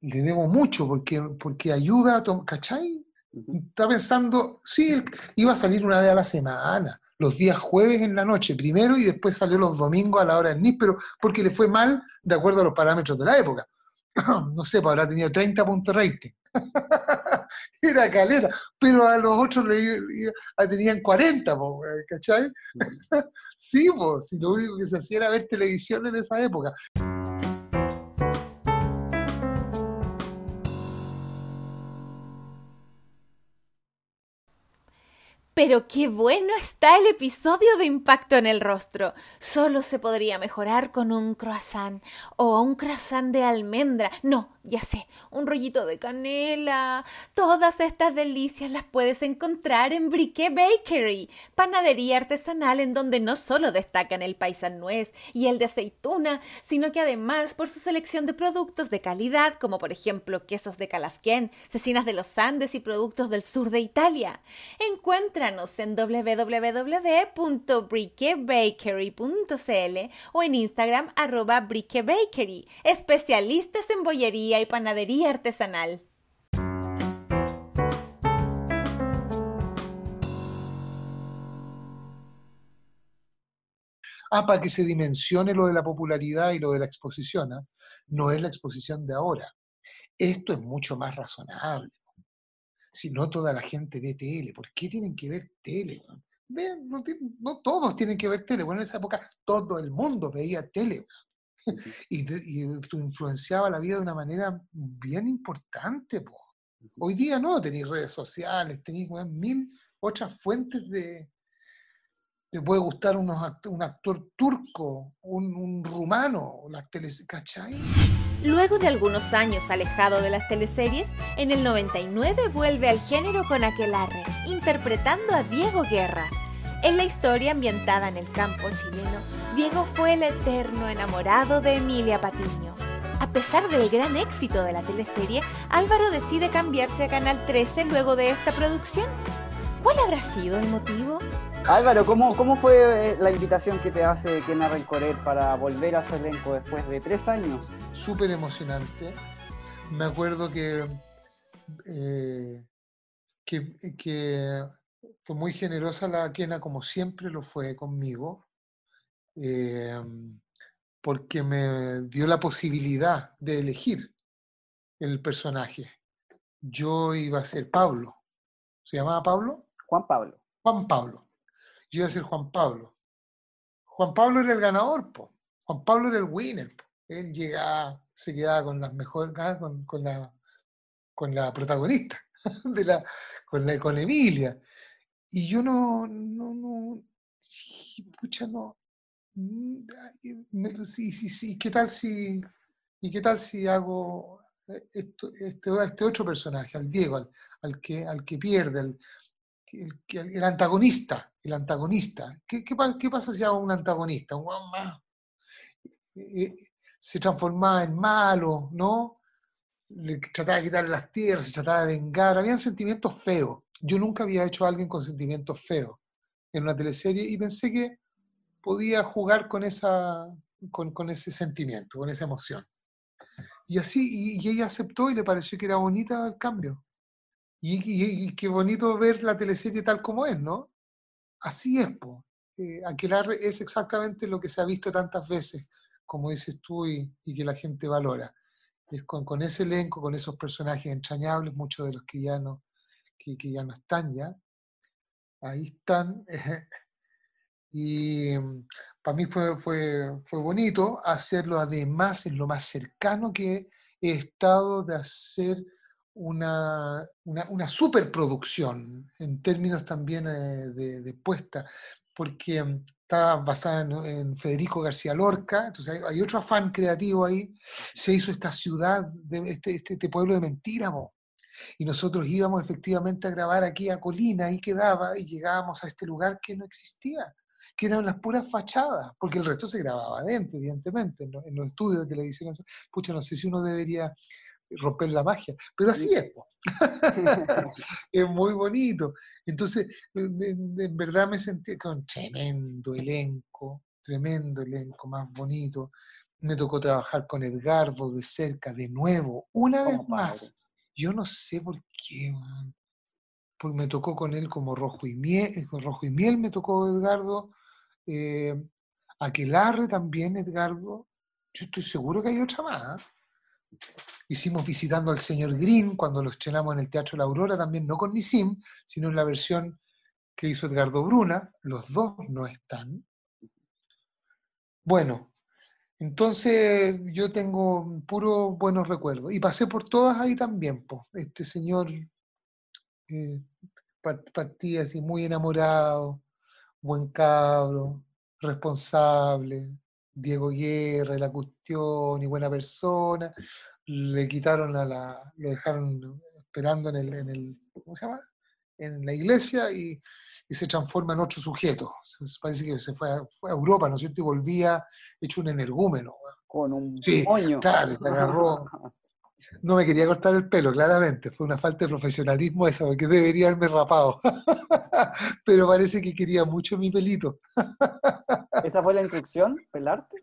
le debo mucho porque, porque ayuda a ¿cachai? Está pensando, sí, iba a salir una vez a la semana, los días jueves en la noche primero y después salió los domingos a la hora del NIS, pero porque le fue mal de acuerdo a los parámetros de la época. no sé, pues habrá tenido 30 puntos rating. Era caleta, pero a los otros le, tenían 40, ¿cachai? sí, pues, si lo único que se hacía era ver televisión en esa época. Pero qué bueno está el episodio de Impacto en el Rostro. Solo se podría mejorar con un croissant o un croissant de almendra. No, ya sé, un rollito de canela. Todas estas delicias las puedes encontrar en Briquet Bakery, panadería artesanal en donde no solo destacan el paisan nuez y el de aceituna, sino que además por su selección de productos de calidad, como por ejemplo quesos de Calafquén, cecinas de los Andes y productos del sur de Italia. En www.briquetbakery.cl o en Instagram arroba briquetbakery, especialistas en bollería y panadería artesanal. Ah, para que se dimensione lo de la popularidad y lo de la exposición. ¿ah? No es la exposición de ahora. Esto es mucho más razonable. Si no toda la gente ve tele, ¿por qué tienen que ver tele? No, no, todos tienen que ver tele. Bueno, en esa época todo el mundo veía tele y, influenciaba la vida de una manera bien importante. Hoy día no, tenéis redes sociales, tenéis mil otras fuentes de... Te puede gustar unos un actor turco, un, rumano, las teleseries, ¿cachai? Luego de algunos años alejado de las teleseries, en el 99 vuelve al género con Aquelarre, interpretando a Diego Guerra, en la historia ambientada en el campo chileno, Diego fue el eterno enamorado de Emilia Patiño. A pesar del gran éxito de la teleserie, Álvaro decide cambiarse a Canal 13 luego de esta producción. ¿Cuál habrá sido el motivo? Álvaro, ¿cómo, cómo fue eh, la invitación que te hace Kena Rencoret para volver a su elenco después de tres años? Súper emocionante. Me acuerdo que, eh, que, que fue muy generosa la Kena, como siempre lo fue conmigo, em, porque me dio la posibilidad de elegir el personaje. Yo iba a ser Pablo. ¿Se llamaba Pablo? Juan Pablo. Juan Pablo. Yo iba a ser Juan Pablo. Juan Pablo era el ganador, po. Juan Pablo era el winner. Él llegaba, se quedaba con las mejores, ah, con, con, la, con la protagonista, de la, con, la, con Emilia. Y yo no, no, no, pucha, no. Mm, sí, sí, sí, ¿qué tal si, y qué tal si hago este, este otro personaje, al Diego, al, que, al que pierde, el, el, antagonista, el antagonista. ¿Qué, qué, qué pasa si hago un antagonista? Un eh, eh, se transformaba en malo, ¿no? Le trataba de quitarle las tierras, se trataba de vengar, habían sentimientos feos yo nunca había hecho a alguien con sentimientos feos en una teleserie y pensé que podía jugar con, esa, con, ese sentimiento, con esa emoción. Y así, y, ella aceptó y le pareció que era bonita el cambio. Y, qué bonito ver la teleserie tal como es, ¿no? Así es, po. Eh, Aquelarre es exactamente lo que se ha visto tantas veces, como dices tú, y, que la gente valora. Es con, con, ese elenco, con esos personajes entrañables, muchos de los que ya no, que, que ya no están ya. Ahí están. y para mí fue, fue, fue bonito hacerlo además en lo más cercano que he estado de hacer una, una, superproducción en términos también eh, de, puesta, porque mm, está basada en, Federico García Lorca, entonces hay, otro afán creativo ahí, se hizo esta ciudad, de, este, este, este pueblo de Mentíramo, y nosotros íbamos efectivamente a grabar aquí a Colina, ahí quedaba, y llegábamos a este lugar que no existía que eran las puras fachadas, porque el resto se grababa adentro, evidentemente, en los, estudios de televisión. Pucha, no sé si uno debería romper la magia, pero así es. es muy bonito. Entonces, en verdad me sentí con tremendo elenco, tremendo elenco, más bonito. Me tocó trabajar con Edgardo de cerca, de nuevo, una vez más. Yo no sé por qué, porque me tocó con él como rojo y miel, con rojo y miel me tocó Edgardo, eh, Aquelarre también, Edgardo. Yo estoy seguro que hay otra más. Hicimos visitando al señor Green cuando lo estrenamos en el Teatro La Aurora, también no con Nisim, sino en la versión que hizo Edgardo Bruna. Los dos no están. Bueno, entonces yo tengo puro buenos recuerdos. Y pasé por todas ahí también. pues Este señor eh, partía así muy enamorado buen cabro, responsable, Diego Guerra, la cuestión y buena persona, le quitaron a la, lo dejaron esperando en el, en el ¿cómo se llama? En la iglesia y, y se transforma en otro sujeto. Parece que se fue a, fue a, Europa, ¿no es cierto? Y volvía hecho un energúmeno. Con un sí, Claro, se agarró, No me quería cortar el pelo, claramente. Fue una falta de profesionalismo esa, porque debería haberme rapado. Pero parece que quería mucho mi pelito. ¿Esa fue la instrucción? ¿Pelarte?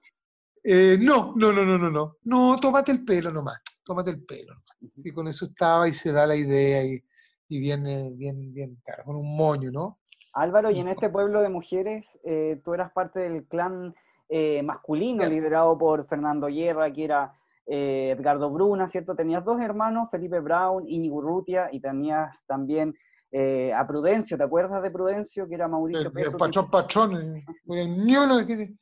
Eh, no, no, no, no, no, no. No, tómate el pelo nomás. Tómate el pelo. Y con eso estaba y se da la idea y, y viene bien, bien, claro, con un moño, ¿no? Álvaro, y en este pueblo de mujeres, eh, tú eras parte del clan eh, masculino liderado por Fernando Guerra, que era eh, Edgardo Bruna, ¿cierto? Tenías dos hermanos, Felipe Brown, y Urrutia, y tenías también eh, a Prudencio, ¿te acuerdas de Prudencio? Que era Mauricio el, El patrón patrón, el ñolo, que,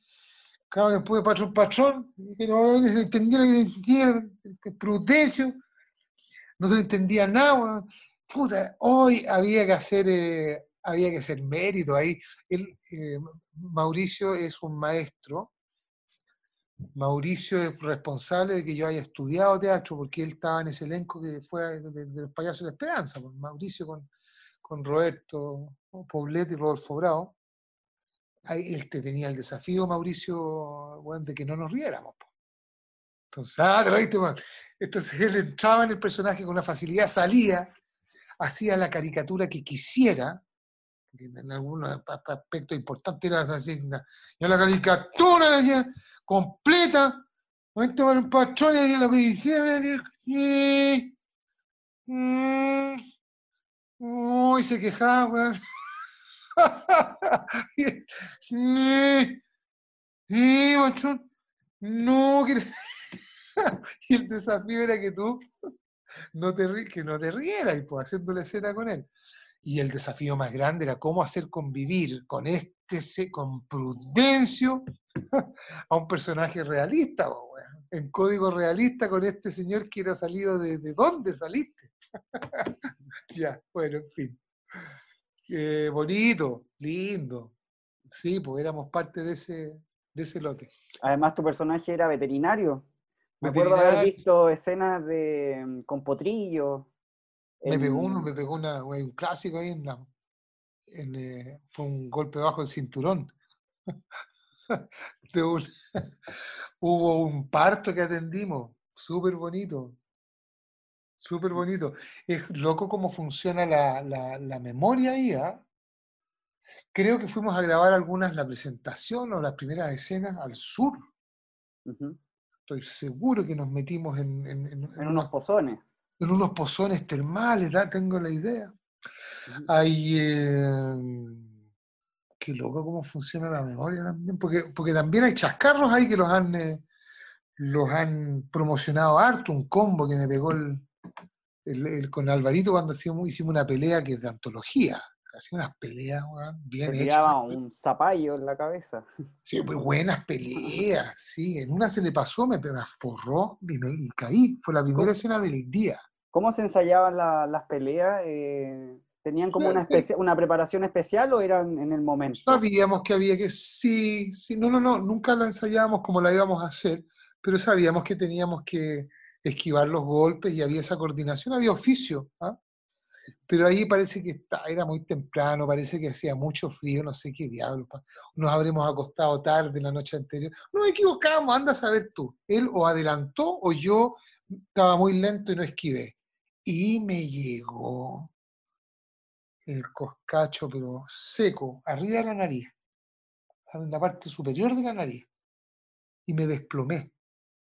claro, después de patrón patrón, que no se entendía que Prudencio, no se le entendía nada, puta, hoy había que hacer... Eh, había que hacer mérito ahí. Él, Mauricio es un maestro Mauricio es responsable de que yo haya estudiado teatro, porque él estaba en ese elenco que fue de, los payasos de esperanza, pues, Mauricio con, con Roberto Poblet y Rodolfo Bravo. Ahí él te tenía el desafío, Mauricio, de que no nos riéramos. Entonces, ah, te lo viste, Entonces él entraba en el personaje con una facilidad, salía, hacía la caricatura que quisiera, en algún aspecto importante era así, yo la caricatura le decía, completa. Momento para un patrón y lo que dice. Uy, se quejaba, y patrón, no, y el desafío era que tú no te, que no te rieras, pues haciendo la escena con él. Y el desafío más grande era cómo hacer convivir con este, con Prudencio, a un personaje realista, en código realista con este señor que era salido de, de dónde saliste. ya, bueno, en fin. Eh, bonito, lindo. Sí, pues éramos parte de ese, de ese lote. Además, tu personaje era veterinario. Me acuerdo haber visto escenas de, mm, con potrillo. Me pegó uno, me pegó una, un clásico ahí en la, eh, fue un golpe bajo el cinturón. hubo un parto que atendimos, súper bonito, súper bonito. Es loco cómo funciona la, memoria ahí, ¿ah? Creo que fuimos a grabar algunas, la presentación o las primeras escenas al sur. estoy seguro que nos metimos en, en, unos pozones. En unos pozones termales, tengo la idea. Hay... Eh, qué loco cómo funciona la memoria también, porque, porque también hay chascarros ahí que los han, eh, los han promocionado harto, un combo que me pegó el, con Alvarito cuando hicimos, hicimos una pelea que es de antología. Hacía unas peleas bien se hechas. un zapallo en la cabeza. Sí, muy buenas peleas, sí. En una se le pasó, me, me forró y, y caí. Fue la primera escena del día. ¿Cómo se ensayaban las peleas? Eh, ¿Tenían como una, una preparación especial o eran en el momento? Sabíamos que había que, sí, sí, no, no, no, nunca la ensayábamos como la íbamos a hacer, pero sabíamos que teníamos que esquivar los golpes y había esa coordinación, había oficio. ¿ah? Pero ahí parece que está, era muy temprano, parece que hacía mucho frío, no sé qué diablos. Nos habremos acostado tarde la noche anterior. Nos equivocamos, anda a saber tú. Él o adelantó o yo estaba muy lento y no esquivé. Y me llegó el coscacho, pero seco, arriba de la nariz, en la parte superior de la nariz, y me desplomé,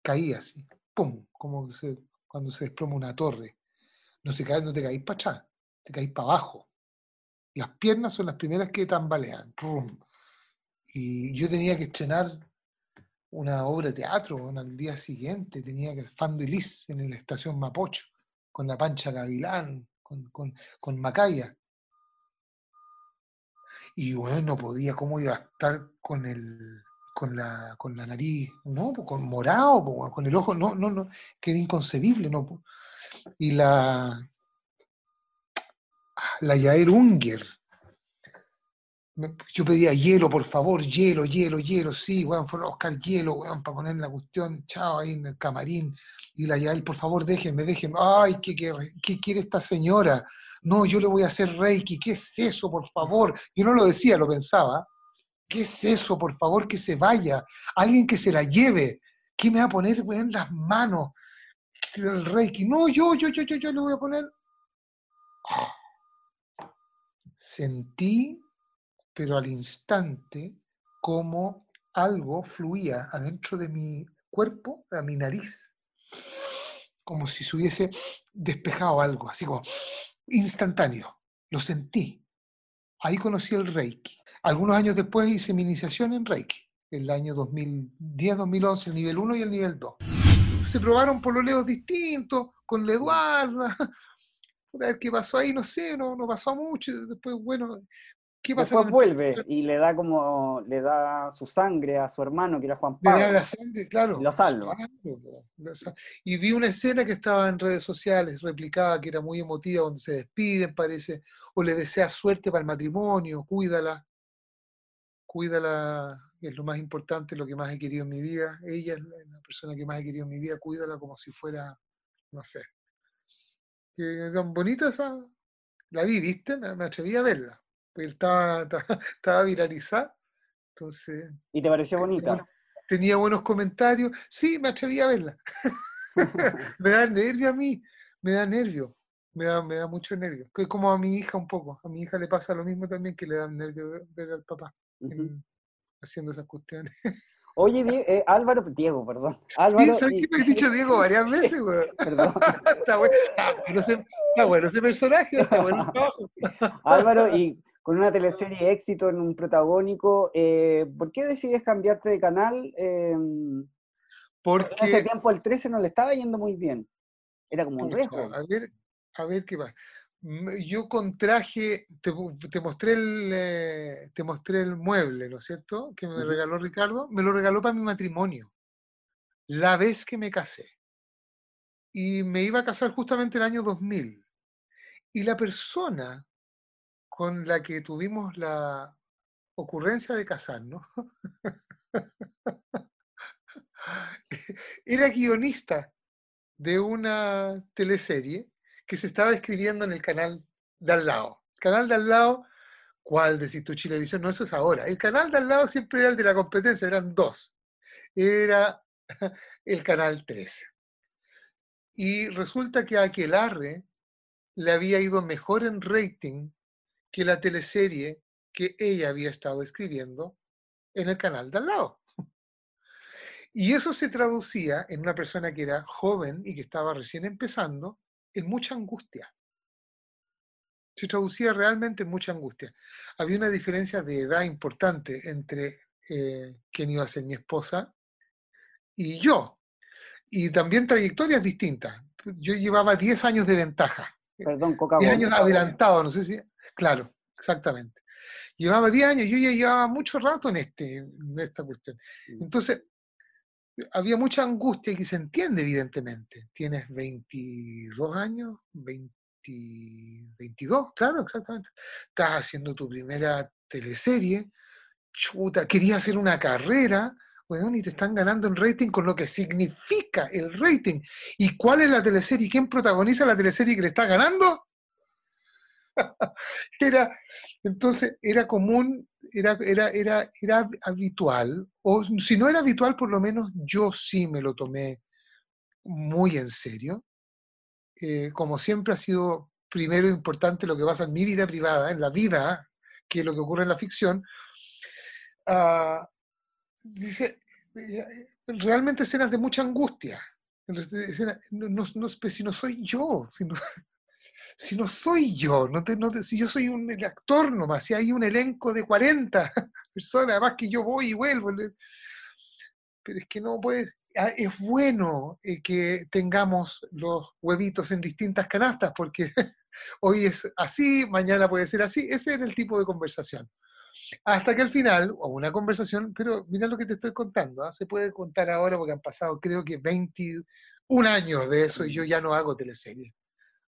caí así, ¡pum! Como cuando se desploma una torre. No, se cae, no te caís para atrás, te caís para abajo. Las piernas son las primeras que tambalean. Y yo tenía que estrenar una obra de teatro al día siguiente, tenía que Fando y en la estación Mapocho, con la Pancha Gavilán, con, con, con Macaya. Y bueno, no podía, ¿cómo iba a estar con el con la, con la nariz, no, con morado, con el ojo, no, no, no, que inconcebible, no. Y la la Yael Unger, yo pedía hielo, por favor, hielo, hielo, hielo, sí, weón, fue a buscar hielo, weón, para poner la cuestión, chao, ahí en el camarín. Y la Yael, por favor, déjenme, déjenme. Ay, ¿qué, qué, qué quiere esta señora? no, yo le voy a hacer Reiki, ¿qué es eso, por favor? Yo no lo decía, lo pensaba. ¿Qué es eso, por favor, que se vaya? Alguien que se la lleve. ¿Qué me va a poner en las manos? El Reiki. No, yo, yo, yo, yo, yo le voy a poner. Sentí, pero al instante, como algo fluía adentro de mi cuerpo, a mi nariz, como si se hubiese despejado algo, así como instantáneo, lo sentí. Ahí conocí el Reiki. Algunos años después hice mi iniciación en Reiki, el año 2010-2011, el nivel 1 y el nivel 2. Se probaron pololeos distintos con la Eduarda. A ver qué pasó ahí, no sé, no, no pasó mucho. Después, bueno, ¿Qué pasa Después vuelve y le da como, le da su sangre a su hermano, que era Juan Pablo. Le da la sangre, claro. Y lo salva. Y vi una escena que estaba en redes sociales, replicada, que era muy emotiva, donde se despiden, parece, o le desea suerte para el matrimonio, cuídala, cuídala, es lo más importante, lo que más he querido en mi vida. Ella es la persona que más he querido en mi vida, cuídala como si fuera, no sé. Que tan bonita esa. La vi, ¿viste? me atreví a verla estaba, estaba, viralizada. Entonces, ¿Y te pareció bonita? Tenía, buenos comentarios. Sí, me atreví a verla. me da nervio a mí, me da nervio, me da, me da mucho nervio. Como a mi hija un poco. A mi hija le pasa lo mismo también que le da nervio ver al papá haciendo esas cuestiones. Oye, eh, Álvaro, Diego, perdón. Álvaro, ¿Sabes qué me has dicho Diego varias veces, güey? Perdón. está, bueno, está, bueno ese, personaje, está bueno Álvaro, y con una teleserie éxito en un protagónico, eh, ¿por qué decides cambiarte de canal? Em, Porque en ese tiempo el 13 no le estaba yendo muy bien. Era como un riesgo. A ver, a ver qué va. Yo contraje, te, te mostré el, eh, te mostré el mueble, ¿no es cierto? Que me regaló Ricardo. Me lo regaló para mi matrimonio. La vez que me casé. Y me iba a casar justamente el año 2000. Y la persona con la que tuvimos la ocurrencia de casarnos, era guionista de una teleserie que se estaba escribiendo en el canal de al lado. Canal de al lado, ¿cuál decís tu Chilevisión? No, eso es ahora. El canal de al lado siempre era el de la competencia, eran dos. Era el canal 13. Y resulta que a Aquelarre le había ido mejor en rating que la teleserie que ella había estado escribiendo en el canal de al lado. Y eso se traducía en una persona que era joven y que estaba recién empezando en mucha angustia. Se traducía realmente en mucha angustia. Había una diferencia de edad importante entre eh, quien iba a ser mi esposa y yo. Y también trayectorias distintas. Yo llevaba 10 años de ventaja. Perdón, coca 10 años adelantado, no sé si. Claro, exactamente. Llevaba 10 años, yo ya llevaba mucho rato en, este, en esta cuestión. Mm. Entonces, había mucha angustia que se entiende, evidentemente. Tienes 22 años, 20, 22, claro, exactamente. Estás haciendo tu primera teleserie, chuta, querías hacer una carrera, bueno, y te están ganando en rating con lo que significa el rating. ¿Y cuál es la teleserie? ¿Quién protagoniza la teleserie que le está ganando? era, entonces era común, era, era, era, era habitual, o si no era habitual, por lo menos yo sí me lo tomé muy en serio. Eh, como siempre ha sido primero importante lo que pasa en mi vida privada, en la vida, que es lo que ocurre en la ficción, uh, dice, eh, realmente escenas de mucha angustia. No, no, no, si no soy yo, sino si no soy yo, no te, si yo soy un actor nomás, si hay un elenco de 40 personas, además que yo voy y vuelvo, pero es que no puedes, ah, es bueno eh, que tengamos los huevitos en distintas canastas, porque hoy es así, mañana puede ser así, ese es el tipo de conversación. Hasta que al final, o una conversación, pero mira lo que te estoy contando, ¿ah? se puede contar ahora porque han pasado creo que 21 años de eso y yo ya no hago teleseries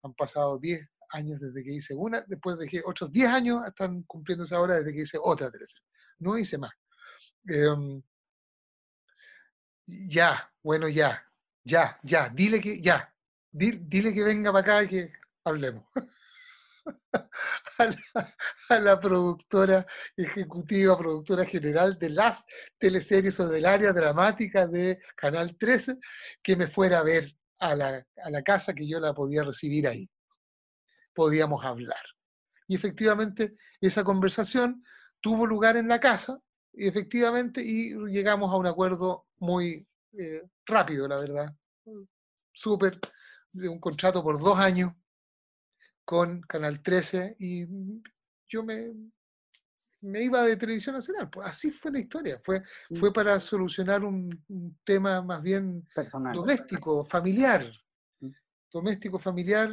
han pasado 10 años desde que hice una, después de que otros 10 años están cumpliéndose ahora desde que hice otra teleserie. No hice más. Em, ya, bueno, ya, ya, ya, dile que, ya, dile, que venga para acá y que hablemos. a, la, productora ejecutiva, productora general de las teleseries o del área dramática de Canal 13, que me fuera a ver a la, a la casa que yo la podía recibir ahí. Podíamos hablar. Y efectivamente esa conversación tuvo lugar en la casa, y efectivamente, y llegamos a un acuerdo muy eh, rápido, la verdad. Súper, de un contrato por dos años con Canal 13, y yo me, me iba de televisión nacional. Pues así fue la historia. Fue, mm. fue para solucionar un, tema más bien Personal. doméstico, familiar. Mm. Doméstico, familiar,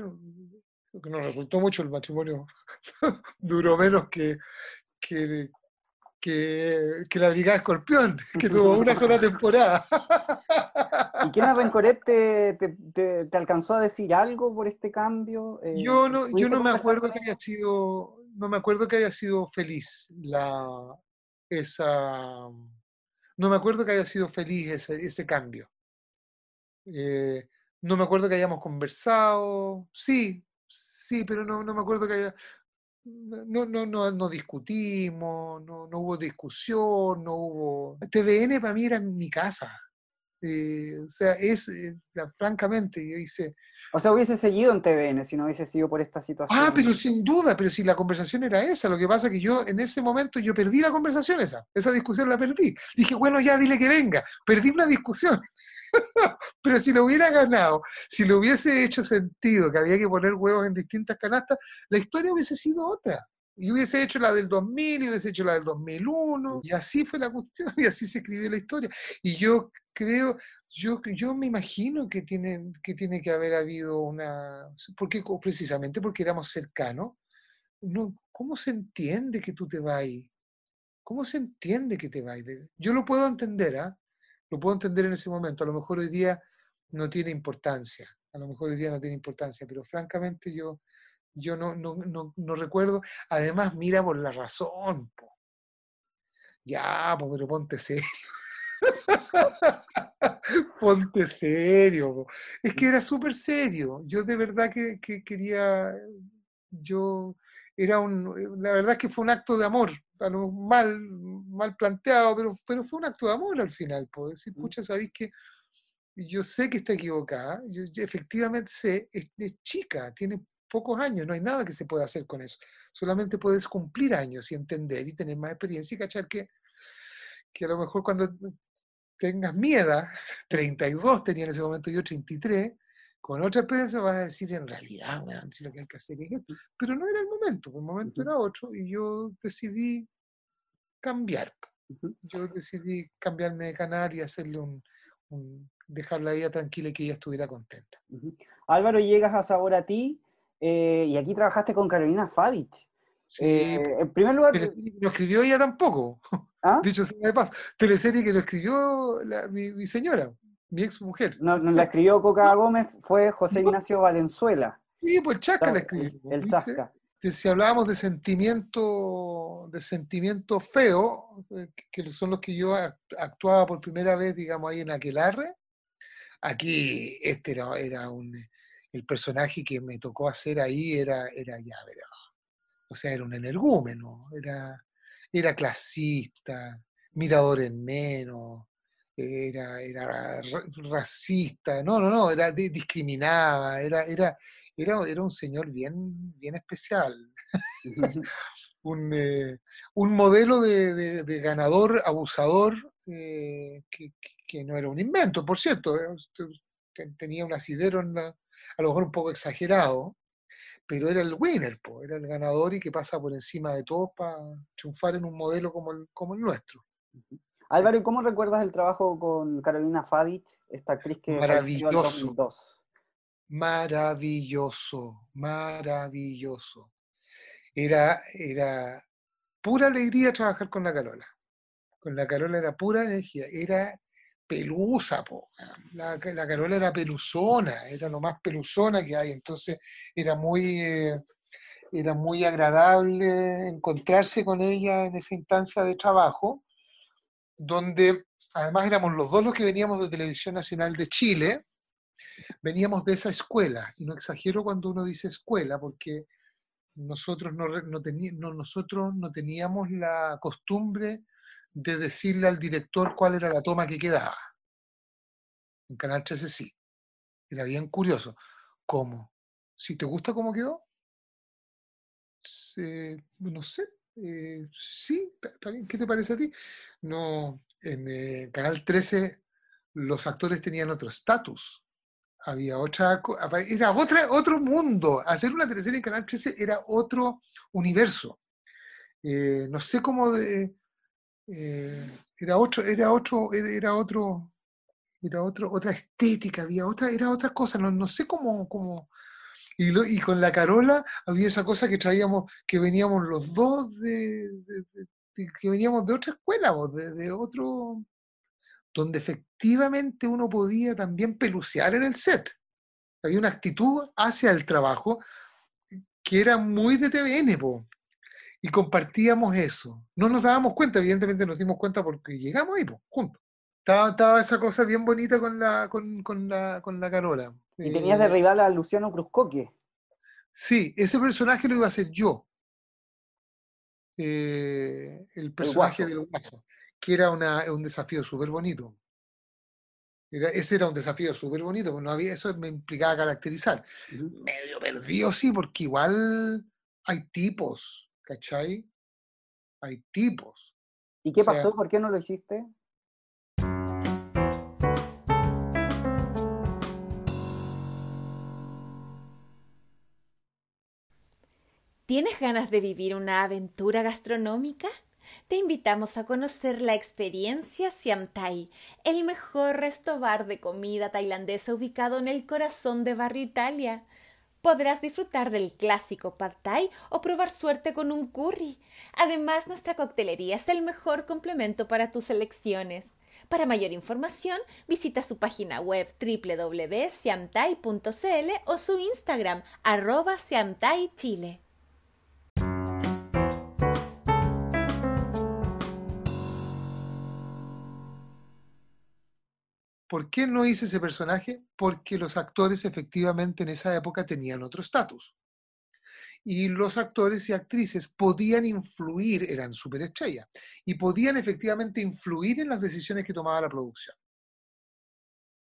que nos resultó mucho el matrimonio. Duró menos que, que, que, la Brigada Escorpión, que tuvo una sola temporada. ¿Y quién Rencoret te, te, te, alcanzó a decir algo por este cambio? Eh, yo no, yo no me acuerdo que haya sido no me acuerdo que haya sido feliz la, esa, no me acuerdo que haya sido feliz ese, ese cambio. Eh, no me acuerdo que hayamos conversado, sí, sí, pero no, no me acuerdo que haya, no, no, no, no discutimos, no, no, hubo discusión, no hubo... TVN para mí era mi casa. Eh, o sea, es, eh, francamente, yo hice o sea, hubiese seguido en TVN si no hubiese sido por esta situación. Ah, pero sin duda, pero si la conversación era esa, lo que pasa es que yo en ese momento yo perdí la conversación esa, esa discusión la perdí. Dije, bueno, ya dile que venga, perdí una discusión. pero si lo hubiera ganado, si lo hubiese hecho sentido que había que poner huevos en distintas canastas, la historia hubiese sido otra. Y hubiese hecho la del 2000 y hubiese hecho la del 2001. Y así fue la cuestión y así se escribió la historia. Y yo creo, yo, yo me imagino que tiene, que tiene que haber habido una, porque precisamente porque éramos cercanos, no, ¿cómo se entiende que tú te vas ¿Cómo se entiende que te vas? Yo lo puedo entender, ¿ah? Lo puedo entender en ese momento. A lo mejor hoy día no tiene importancia. A lo mejor hoy día no tiene importancia, pero francamente yo, yo no, no, no, no recuerdo. Además, mira por la razón. Ya, pues, pero ponte serio. Ponte serio. Es que era súper serio. Yo de verdad que, quería, yo era un, la verdad que fue un acto de amor, mal, mal planteado, pero, pero fue un acto de amor al final. Puedo decir, mm. pucha, sabéis que yo sé que está equivocada, yo, efectivamente sé, es, chica, tiene pocos años, no hay nada que se pueda hacer con eso. Solamente puedes cumplir años y entender y tener más experiencia y cachar que, que a lo mejor cuando tengas miedo, 32 tenía en ese momento yo 33, con otra experiencia vas a decir en realidad, si lo que hay que hacer es esto. Pero no era el momento, el momento era otro y yo decidí cambiar. Yo decidí cambiarme de canal y hacerle un, dejarla ella tranquila y que ella estuviera contenta. Álvaro, llegas a Sabor a ti eh, y aquí trabajaste con Carolina Fadich. Eh, en primer lugar. No escribió ella tampoco. ¿Ah? Dicho sea de paz. Teleserie que lo escribió mi, señora, mi ex mujer. No, la escribió Coca Gómez, fue José Ignacio Valenzuela. Sí, pues Chasca la escribió. El, Chasca. si hablábamos de sentimiento, de sentimiento feo, eh, que son los que yo actuaba por primera vez, digamos, ahí en Aquelarre, aquí este era, era un, el personaje que me tocó hacer ahí era, era ya, o sea, era un energúmeno, era, era clasista, mirador en menos, era, era racista, no, no, no, era, discriminaba, era, era, era, era un señor bien, bien especial. un, eh, un, modelo de, de, ganador, abusador, eh, que, que, no era un invento, por cierto, eh, tenía un asidero a lo mejor un poco exagerado, pero era el winner, era el ganador y que pasa por encima de todos para triunfar en un modelo como el, como el nuestro. Álvaro, ¿y cómo recuerdas el trabajo con Carolina Fadich, esta actriz que maravilloso, maravilloso, maravilloso. Era, era pura alegría trabajar con la Carola. Con la Carola era pura energía, era pelusa, po. La, la, Carola era peluzona, era lo más peluzona que hay, entonces era muy, eh, era muy agradable encontrarse con ella en esa instancia de trabajo, donde además éramos los dos los que veníamos de Televisión Nacional de Chile, veníamos de esa escuela, y no exagero cuando uno dice escuela, porque nosotros no, no, nosotros no teníamos la costumbre de decirle al director cuál era la toma que quedaba. En Canal 13 sí. Era bien curioso. ¿Cómo? Si te gusta cómo quedó, no sé. Eh, sí, bien. ¿Qué te parece a ti? No, en eh, Canal 13 los actores tenían otro estatus. Había otra, era otra, otro mundo. Hacer una teleserie en Canal 13 era otro universo. Eh, no sé cómo eh, era otro, era otro, era otro, era otro, otra estética, había otra, era otra cosa, no, no sé cómo, cómo y, con la Carola había esa cosa que traíamos, que veníamos los dos de, que veníamos de otra escuela, de, de, otro, donde efectivamente uno podía también pelucear en el set. Había una actitud hacia el trabajo que era muy de TVN, y compartíamos eso. No nos dábamos cuenta, evidentemente nos dimos cuenta porque llegamos ahí, pues, juntos. Estaba, estaba, esa cosa bien bonita con la, con, con la, con la Carola. Y tenías de eh, rival a Luciano Cruzcoque. Sí, ese personaje lo iba a hacer yo. Eh, el personaje del guaso, que era una, un desafío súper bonito. ese era un desafío súper bonito, no había, eso me implicaba caracterizar. Medio perdido, sí, porque igual hay tipos, ¿cachai? Hay tipos. ¿Y qué pasó? ¿Por qué no lo hiciste? ¿Tienes ganas de vivir una aventura gastronómica? Te invitamos a conocer la experiencia Siam Thai, el mejor resto bar de comida tailandesa ubicado en el corazón de Barrio Italia podrás disfrutar del clásico pad thai o probar suerte con un curry. Además, nuestra coctelería es el mejor complemento para tus elecciones. Para mayor información, visita su página web www.siamthai.cl o su Instagram arroba Chile. ¿Por qué no hice ese personaje? Porque los actores efectivamente en esa época tenían otro estatus. Y los actores y actrices podían influir, eran superestrellas, y podían efectivamente influir en las decisiones que tomaba la producción.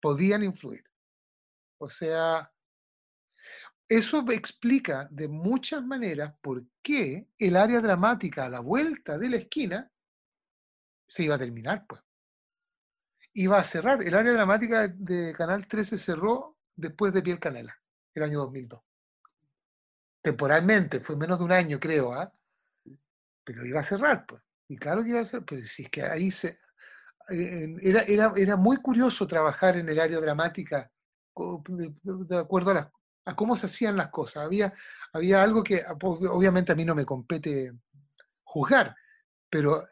Podían influir. O sea, eso explica de muchas maneras por qué el área dramática a la vuelta de la esquina se iba a terminar, pues iba a cerrar. El área dramática de Canal 13 cerró después de Piel Canela, el año 2002. Temporalmente, fue menos de un año, creo, ¿ah? pero iba a cerrar, pues. Y claro que iba a cerrar, pero si es que ahí se... Eh, era, era, era muy curioso trabajar en el área dramática de, acuerdo a, a, cómo se hacían las cosas. Había, había algo que obviamente a mí no me compete juzgar, pero,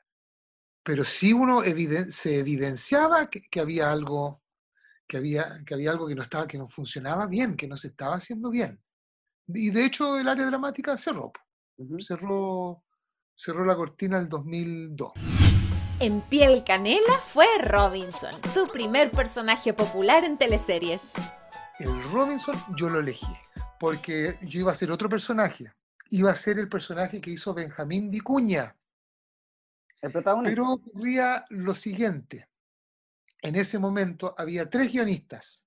pero sí uno se evidenciaba que, había algo que había, que había algo que no estaba, que no funcionaba bien, que no se estaba haciendo bien. Y de hecho el área dramática cerró. Cerró, cerró la cortina el 2002. En Piel Canela fue Robinson, su primer personaje popular en teleseries. El Robinson yo lo elegí porque yo iba a ser otro personaje. Iba a ser el personaje que hizo Benjamín Vicuña. El. Pero ocurría lo siguiente. En ese momento había tres guionistas.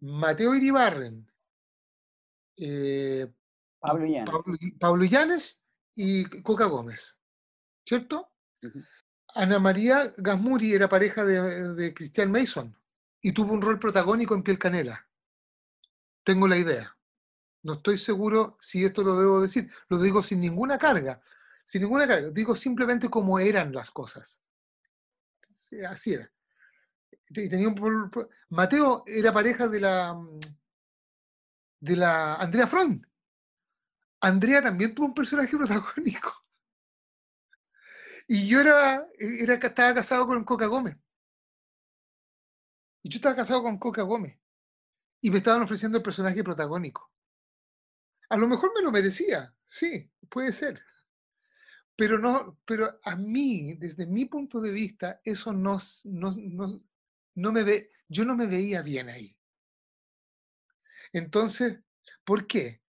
Mateo Iribarren, eh, Pablo, Pablo, Llanes y Coca Gómez. ¿Cierto? Ana María Gasmuri era pareja de, de Christian Mason y tuvo un rol protagónico en Piel Canela. Tengo la idea. No estoy seguro si esto lo debo decir. Lo digo sin ninguna carga. Sin ninguna carga. Digo simplemente cómo eran las cosas. Así era. Tenía Mateo era pareja de la de la Andrea Freund. Andrea también tuvo un personaje protagónico. Y yo era, era estaba casado con Coca Gómez. Y yo estaba casado con Coca Gómez y me estaban ofreciendo el personaje protagónico. A lo mejor me lo merecía, sí, puede ser. Pero no, pero a mí, desde mi punto de vista, eso no, no, me ve, yo no me veía bien ahí. Entonces, ¿por qué?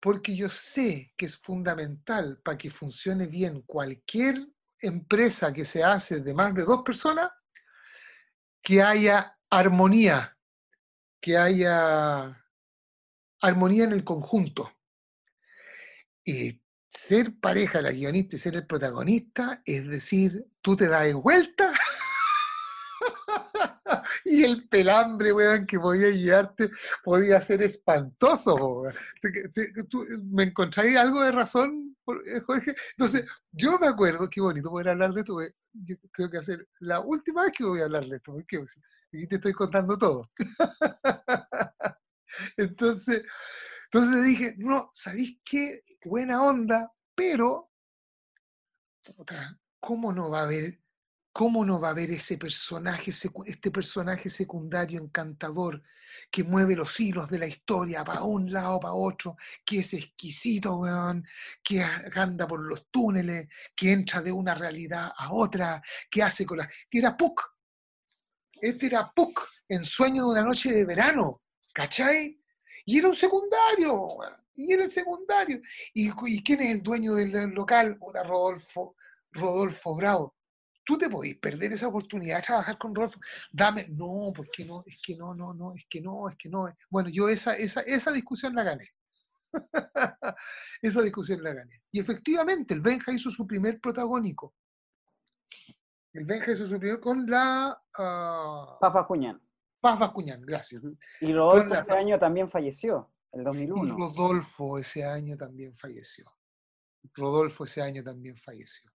Porque yo sé que es fundamental para que funcione bien cualquier empresa que se hace de más de dos personas, que haya armonía que haya armonía en el conjunto. Y ser pareja la guionista y ser el protagonista, es decir, tú te das vuelta y el pelambre, weón, que podía llevarte podía ser espantoso. ¿Me encontráis algo de razón, eh, Jorge? Entonces, yo me acuerdo, qué bonito poder hablar de esto, yo creo que hacer la última vez que voy a hablar de esto, porque Aquí te estoy contando todo. entonces, entonces dije, no, ¿sabéis qué? Buena onda, pero, ¿cómo no va a haber, cómo no va a haber ese personaje, este personaje secundario encantador que mueve los hilos de la historia para un lado, para otro, que es exquisito, weón, que anda por los túneles, que entra de una realidad a otra, que hace con la... que era Puck, este era Puck en Sueño de una noche de verano, ¿cachai? Y era un secundario, y era el secundario. ¿Y, quién es el dueño del local? Rodolfo, Rodolfo Bravo. Tú te podés perder esa oportunidad de trabajar con Rodolfo. Dame, no, porque no, es que no, no, no, es que no, es que no. Bueno, yo esa, esa, esa discusión la gané. esa discusión la gané. Y efectivamente, el Benja hizo su primer protagónico. El Benja hizo su primer con la... Uh, Paz Bascuñán. Paz Bascuñán, gracias. Y Rodolfo ese año también falleció, el 2001. Y Rodolfo ese año también falleció. Rodolfo ese año también falleció.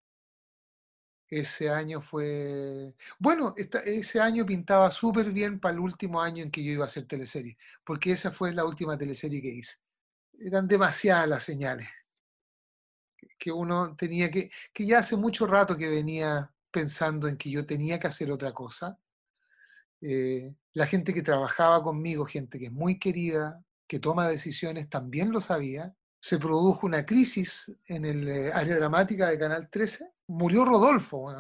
Ese año fue... Bueno, ese año pintaba súper bien para el último año en que yo iba a hacer teleserie, porque esa fue la última teleserie que hice. Eran demasiadas las señales que uno tenía que, que ya hace mucho rato que venía pensando en que yo tenía que hacer otra cosa. Eh, la gente que trabajaba conmigo, gente que es muy querida, que toma decisiones, también lo sabía. Se produjo una crisis en el eh, área dramática de Canal 13. Murió Rodolfo.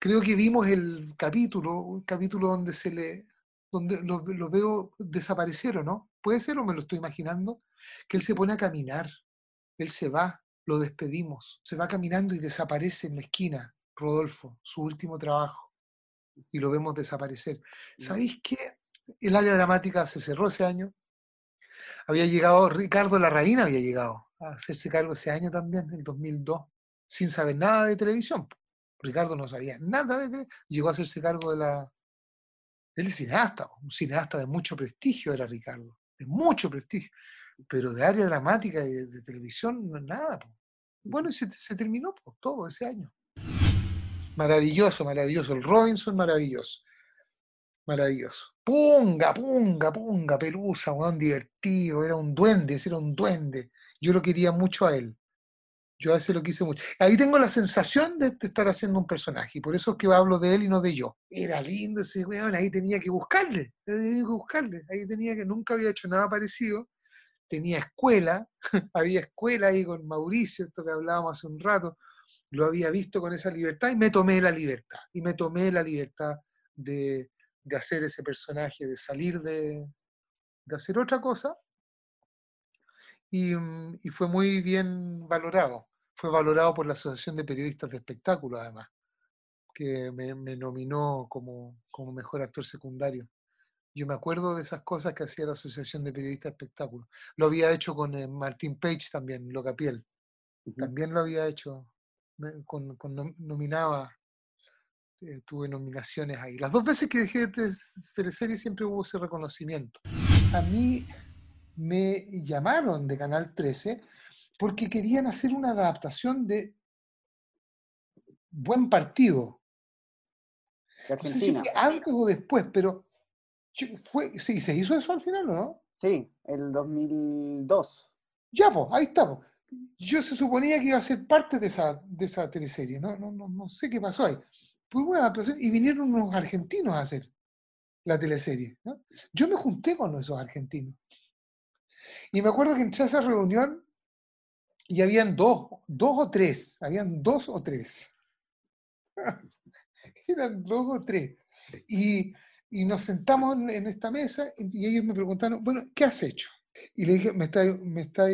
Creo que vimos el capítulo, un capítulo donde se le donde lo, veo desaparecer o no. Puede ser o me lo estoy imaginando, que él se pone a caminar, él se va, lo despedimos, se va caminando y desaparece en la esquina. Rodolfo, su último trabajo, y lo vemos desaparecer. ¿Sabéis qué? El área dramática se cerró ese año. Había llegado, Ricardo Larraín había llegado a hacerse cargo ese año también, en 2002, sin saber nada de televisión. Ricardo no sabía nada de televisión, llegó a hacerse cargo de la... Él es cineasta, un cineasta de mucho prestigio era Ricardo, de mucho prestigio, pero de área dramática y de, televisión, nada. Bueno, y se, se terminó todo ese año. Maravilloso, maravilloso. El Robinson, maravilloso. Maravilloso. Punga, punga, punga, pelusa, un divertido. Era un duende, era un duende. Yo lo quería mucho a él. Yo a veces lo quise mucho. Ahí tengo la sensación de estar haciendo un personaje, y por eso es que hablo de él y no de yo. Era lindo ese weón, ahí tenía que buscarle, tenía que buscarle, ahí tenía que, nunca había hecho nada parecido. Tenía escuela, había escuela ahí con Mauricio, esto que hablábamos hace un rato, lo había visto con esa libertad y me tomé la libertad. Y me tomé la libertad de, hacer ese personaje, de salir de, hacer otra cosa. Mm, y, fue muy bien valorado. Fue valorado por la Asociación de Periodistas de Espectáculo, además, que me, nominó como, como mejor actor secundario. Yo me acuerdo de esas cosas que hacía la Asociación de Periodistas de Espectáculo. Lo había hecho con eh, Martín Page también, Locapiel. También lo había hecho con, nominaba, eh, tuve nominaciones ahí. Las dos veces que dejé de teleserie siempre hubo ese reconocimiento. A mí me llamaron de Canal 13 porque querían hacer una adaptación de Buen Partido. algo después, pero fue, sí, se hizo eso al final, ¿no? Sí, el 2002. Ya, pues, ahí estamos yo se suponía que iba a ser parte de esa, de esa teleserie, no, no, no, no sé qué pasó ahí. Fue una adaptación y vinieron unos argentinos a hacer la teleserie. Yo me junté con esos argentinos. Y me acuerdo que entré a esa reunión y habían dos, dos o tres, habían dos o tres. Eran dos o tres. Y, y nos sentamos en, esta mesa y, ellos me preguntaron, bueno, ¿qué has hecho? Y le dije, me estáis me está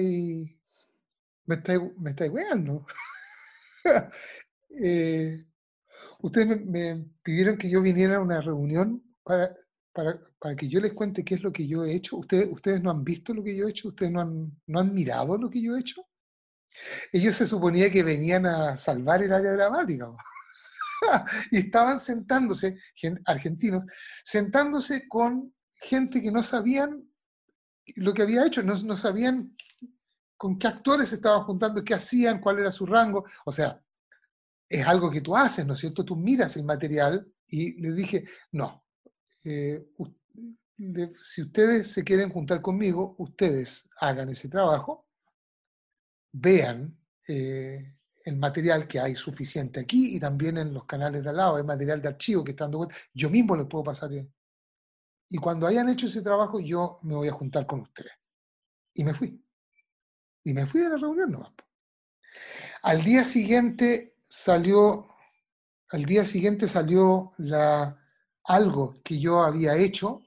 me estáis, me weando. Eh, ustedes me, pidieron que yo viniera a una reunión para, para, para, que yo les cuente qué es lo que yo he hecho. Ustedes, ustedes no han visto lo que yo he hecho, ustedes no han, no han mirado lo que yo he hecho. Ellos se suponía que venían a salvar el área dramática. y estaban sentándose, argentinos, sentándose con gente que no sabían lo que había hecho, no, no sabían con qué actores estaban juntando, qué hacían, cuál era su rango. O sea, es algo que tú haces, ¿no es cierto? Tú miras el material y le dije, no, eh, si ustedes se quieren juntar conmigo, ustedes hagan ese trabajo, vean eh, el material que hay suficiente aquí y también en los canales de al lado, hay material de archivo que están dando yo mismo les puedo pasar. Y cuando hayan hecho ese trabajo, yo me voy a juntar con ustedes. Y me fui. Y me fui de la reunión nomás. Al día siguiente salió, al día siguiente salió algo que yo había hecho,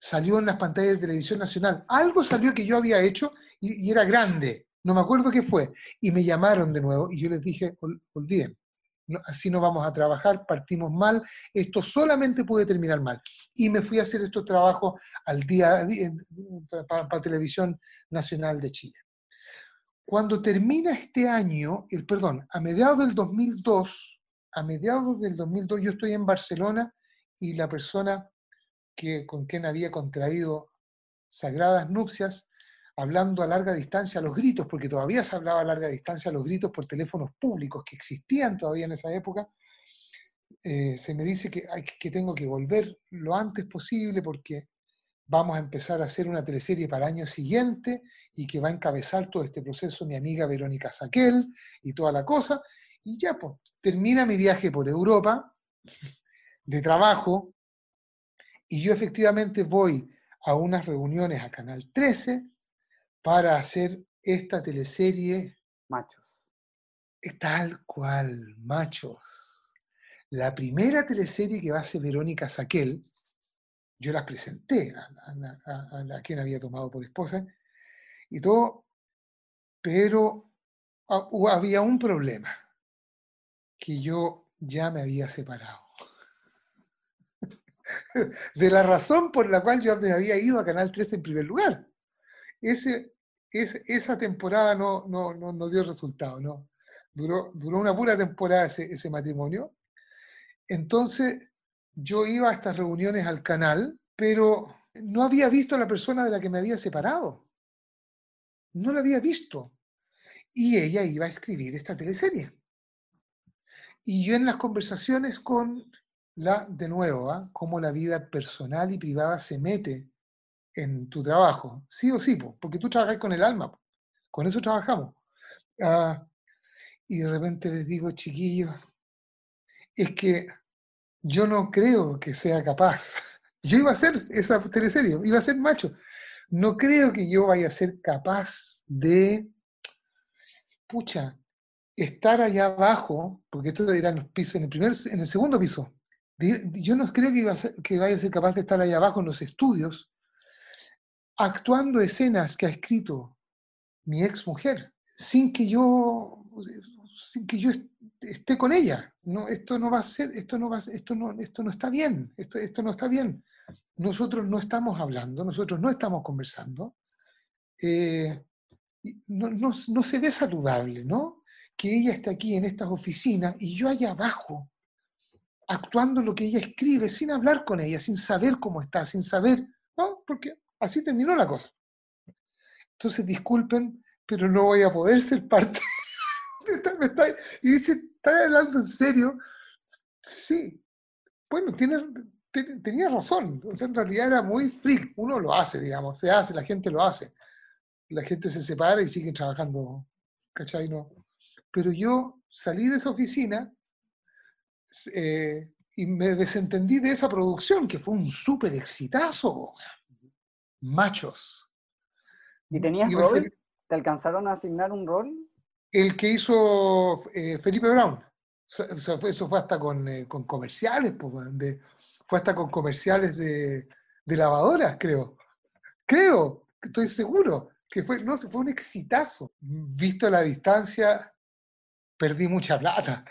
salió en las pantallas de televisión nacional. Algo salió que yo había hecho y, era grande. No me acuerdo qué fue. Y me llamaron de nuevo y yo les dije, olviden, así no vamos a trabajar, partimos mal, esto solamente puede terminar mal. Y me fui a hacer estos trabajos al día, para Televisión Nacional de Chile. Cuando termina este año, el perdón, a mediados del 2002, a mediados del 2002 yo estoy en Barcelona y la persona que, con quien había contraído sagradas nupcias, hablando a larga distancia a los gritos, porque todavía se hablaba a larga distancia a los gritos por teléfonos públicos que existían todavía en esa época, eh, se me dice que, que tengo que volver lo antes posible porque vamos a empezar a hacer una teleserie para el año siguiente y que va a encabezar todo este proceso mi amiga Verónica Saquel y toda la cosa. Y ya, pues, termina mi viaje por Europa de trabajo y yo efectivamente voy a unas reuniones a Canal 13 para hacer esta teleserie. Machos. Tal cual, machos. La primera teleserie que va a hacer Verónica Saquel, yo las presenté a, quien había tomado por esposa y todo, pero había un problema, que yo ya me había separado. De la razón por la cual yo me había ido a Canal 13 en primer lugar. Ese, esa temporada no, no, no, dio resultado, no, Duró, duró una pura temporada ese, matrimonio. Entonces, yo iba a estas reuniones al canal, pero no había visto a la persona de la que me había separado. No la había visto. Y ella iba a escribir esta teleserie. Y yo en las conversaciones con la, de nuevo, ¿ah? cómo la vida personal y privada se mete en tu trabajo, sí o sí, porque tú trabajas con el alma, con eso trabajamos. Ah, y de repente les digo, chiquillos, es que yo no creo que sea capaz. Yo iba a ser esa teleserie, iba a ser macho. No creo que yo vaya a ser capaz de, pucha, estar allá abajo, porque esto dirán los pisos, en el, primer, en el segundo piso. Yo no creo que vaya a ser capaz de estar allá abajo en los estudios, actuando escenas que ha escrito mi ex mujer, sin que yo, sin que yo esté con ella. No, esto no va a ser, esto no va esto no, esto no está bien, esto, esto no está bien. Nosotros no estamos hablando, nosotros no estamos conversando. Eh, no, no, no, se ve saludable, ¿no? Que ella esté aquí en estas oficinas y yo allá abajo, actuando lo que ella escribe, sin hablar con ella, sin saber cómo está, sin saber, ¿no? Porque así terminó la cosa. Entonces, disculpen, pero no voy a poder ser parte. Y dice, ¿estás hablando en serio? Sí. Bueno, tiene, tenía razón. O sea, en realidad era muy freak. Uno lo hace, digamos. Se hace, la gente lo hace. La gente se separa y sigue trabajando. ¿Cachai? No. Pero yo salí de esa oficina eh, y me desentendí de esa producción, que fue un súper exitazo. Machos. ¿Y tenías rol? ¿Te alcanzaron a asignar un rol? El que hizo eh, Felipe Brown. Eso fue, hasta con, comerciales, fue hasta con comerciales de, lavadoras, creo. Creo, estoy seguro, que fue, no, fue un exitazo. Visto la distancia, perdí mucha plata.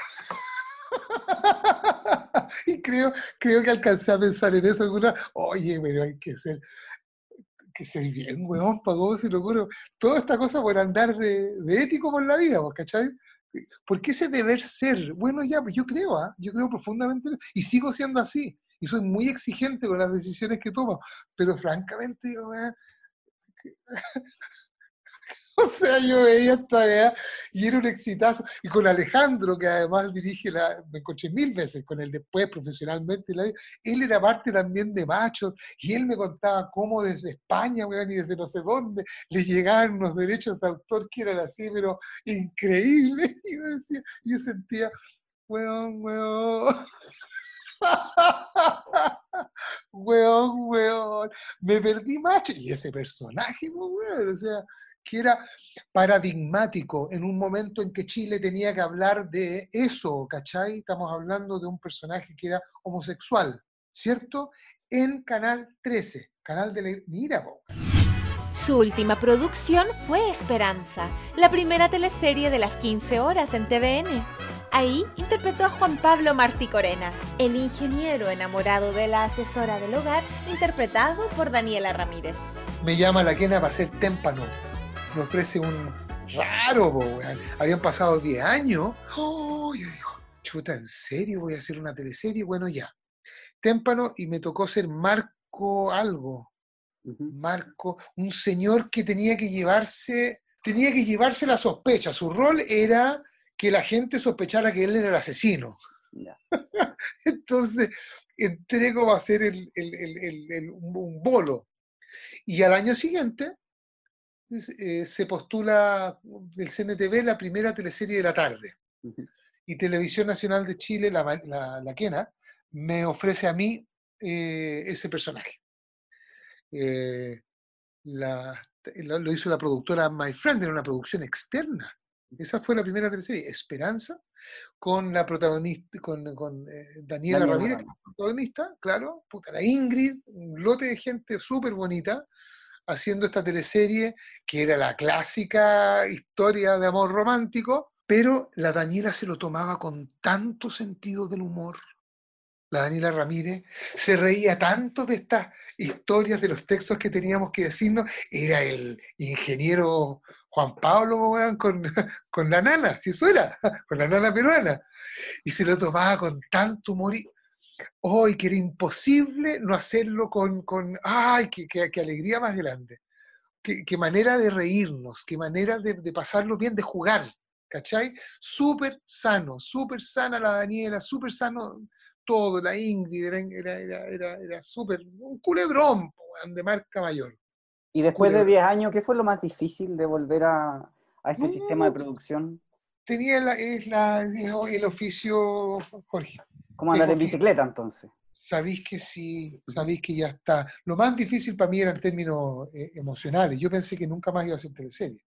y creo, creo que alcancé a pensar en eso alguna, oye, pero hay que ser, que ser bien, weón, pagó, si lo. Toda esta cosa por andar de, ético por la vida, ¿cachai? ¿Por qué ese deber ser? Bueno, ya, pues yo creo, ¿ah? yo creo profundamente, y sigo siendo así, y soy muy exigente con las decisiones que tomo, pero francamente, weón, O sea, yo veía esta vea y era un exitazo. Y con Alejandro, que además dirige la, me encontré mil veces con él después profesionalmente, él era parte también de Machos y él me contaba cómo desde España, weón, y desde no sé dónde, les llegaban unos derechos de autor que eran así, pero increíbles. Y yo, decía, yo sentía, weón, weón. weón, weón, me perdí macho. Y ese personaje, weón, o sea, que era paradigmático en un momento en que Chile tenía que hablar de eso, ¿cachai? Estamos hablando de un personaje que era homosexual, ¿cierto? En Canal 13, canal de la... Mira, Su última producción fue Esperanza, la primera teleserie de las 15 horas en TVN. Ahí interpretó a Juan Pablo Martí Corena, el ingeniero enamorado de la asesora del hogar, interpretado por Daniela Ramírez. Me llama la quena para ser témpano me ofrece un raro, habían pasado 10 años. Oh, yo digo, chuta, ¿en serio voy a hacer una teleserie? Bueno, ya. Témpano y me tocó ser Marco algo. Marco, un señor que tenía que llevarse, tenía que llevarse la sospecha. Su rol era que la gente sospechara que él era el asesino. Entonces, entré como a hacer el, un bolo. Y al año siguiente eh, se postula del CNTV la primera teleserie de la tarde. Y Televisión Nacional de Chile, la, la, Quena, me ofrece a mí eh, ese personaje. Eh, lo hizo la productora My Friend, era una producción externa. Esa fue la primera teleserie, Esperanza, con la protagonista, con, con Daniela Ramírez, protagonista, claro, puta, la Ingrid, un lote de gente súper bonita, haciendo esta teleserie, que era la clásica historia de amor romántico, pero la Daniela se lo tomaba con tanto sentido del humor. La Daniela Ramírez se reía tanto de estas historias, de los textos que teníamos que decirnos. Era el ingeniero Juan Pablo con, con la nana, si eso era, con la nana peruana. Y se lo tomaba con tanto humor. Hoy que era imposible no hacerlo con, con ¡ay, qué, qué, alegría más grande! Qué, qué, manera de reírnos, qué manera de, de pasarlo bien, de jugar, ¿cachai? Súper sano, súper sana la Daniela, súper sano todo, la Ingrid, era, era, era, era súper, un culebrón de marca mayor. Y después de 10 años, ¿qué fue lo más difícil de volver a, a este sistema de producción? Tenía la, es la, el oficio, Jorge. ¿Cómo andar en bicicleta entonces? Sabéis que sí, sabéis que ya está. Lo más difícil para mí era en términos eh, emocionales. Yo pensé que nunca más iba a hacer teleserie.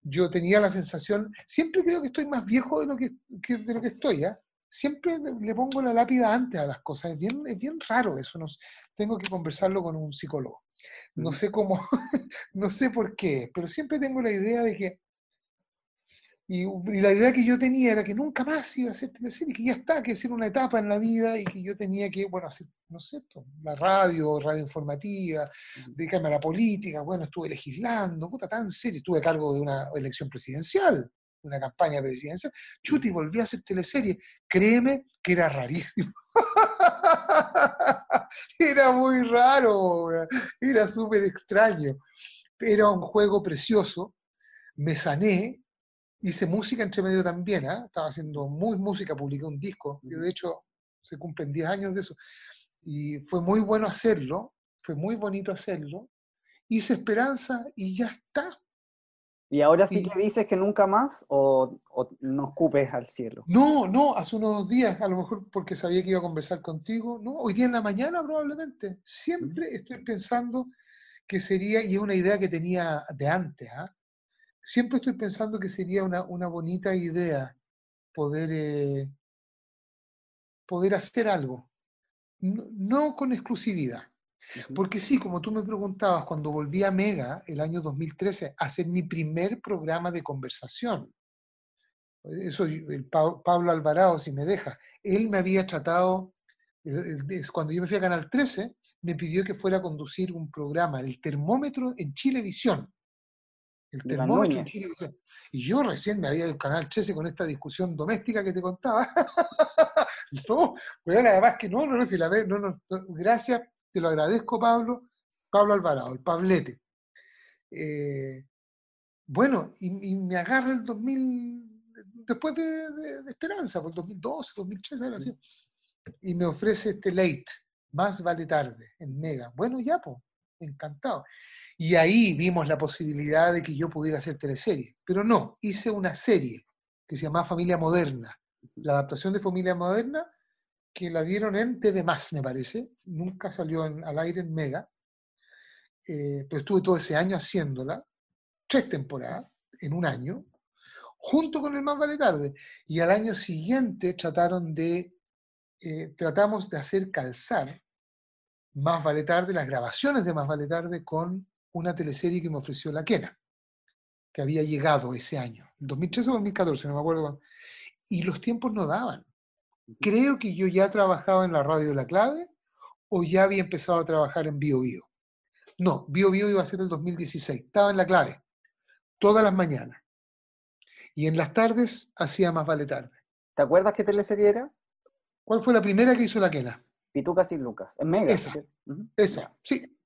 Yo tenía la sensación, siempre creo que estoy más viejo de lo que, de lo que estoy, ¿ya? Siempre le pongo la lápida antes a las cosas. Es bien, es bien raro eso. tengo que conversarlo con un psicólogo. No sé cómo, no sé por qué, pero siempre tengo la idea de que y, la idea que yo tenía era que nunca más iba a hacer teleserie, que ya está, que es una etapa en la vida y que yo tenía que, bueno, hacer, no sé, la radio, radio informativa, dedicarme a la política, bueno, estuve legislando, puta, tan serio, estuve a cargo de una elección presidencial, de una campaña presidencial, chuti, volví a hacer teleserie, créeme que era rarísimo. era muy raro, era súper extraño. Era un juego precioso, me sané, hice música entre medio también, ¿eh? estaba haciendo muy música, publiqué un disco, y de hecho se cumplen 10 años de eso, y fue muy bueno hacerlo, fue muy bonito hacerlo, hice esperanza y ya está. ¿Y ahora sí que dices que nunca más o, o no escupes al cielo? No, no, hace unos días, a lo mejor porque sabía que iba a conversar contigo, no, hoy día en la mañana probablemente. Siempre estoy pensando que sería, y es una idea que tenía de antes, ¿ah? Siempre estoy pensando que sería una, bonita idea poder, eh, poder hacer algo, no, con exclusividad. Porque sí, como tú me preguntabas, cuando volví a Mega el año 2013 a hacer mi primer programa de conversación, eso el Pablo Alvarado, si me deja, él me había tratado, cuando yo me fui a Canal 13, me pidió que fuera a conducir un programa, el termómetro en Chilevisión. El termómetro Y yo recién me había ido al canal 13 con esta discusión doméstica que te contaba. no, pero además que no, no, no, si la ve, no, no, gracias, te lo agradezco, Pablo, Pablo Alvarado, el Pablete. Eh, bueno, y, me agarra el 2000, después de, Esperanza, por el 2012, 2013, era así, y me ofrece este late, más vale tarde, en Mega. Bueno, ya, pues, encantado. Y ahí vimos la posibilidad de que yo pudiera hacer teleserie. Pero no, hice una serie que se llamaba Familia Moderna. La adaptación de Familia Moderna, que la dieron en TV Más, me parece. Nunca salió al aire en Mega. Eh, pero estuve todo ese año haciéndola. Tres temporadas en un año, junto con el Más Vale Tarde. Y al año siguiente trataron de, eh, tratamos de hacer calzar Más Vale Tarde, las grabaciones de Más Vale Tarde con una teleserie que me ofreció la Quena, que había llegado ese año, 2013 o 2014, no me acuerdo. Y los tiempos no daban. Creo que yo ya trabajaba en la radio La Clave o ya había empezado a trabajar en Bio Bio. No, Bio Bio iba a ser el 2016. Estaba en La Clave, todas las mañanas. Y en las tardes hacía más vale tarde. ¿Te acuerdas qué teleserie era? ¿Cuál fue la primera que hizo la Quena? Pitucas y Lucas, en Mega. Esa, esa, sí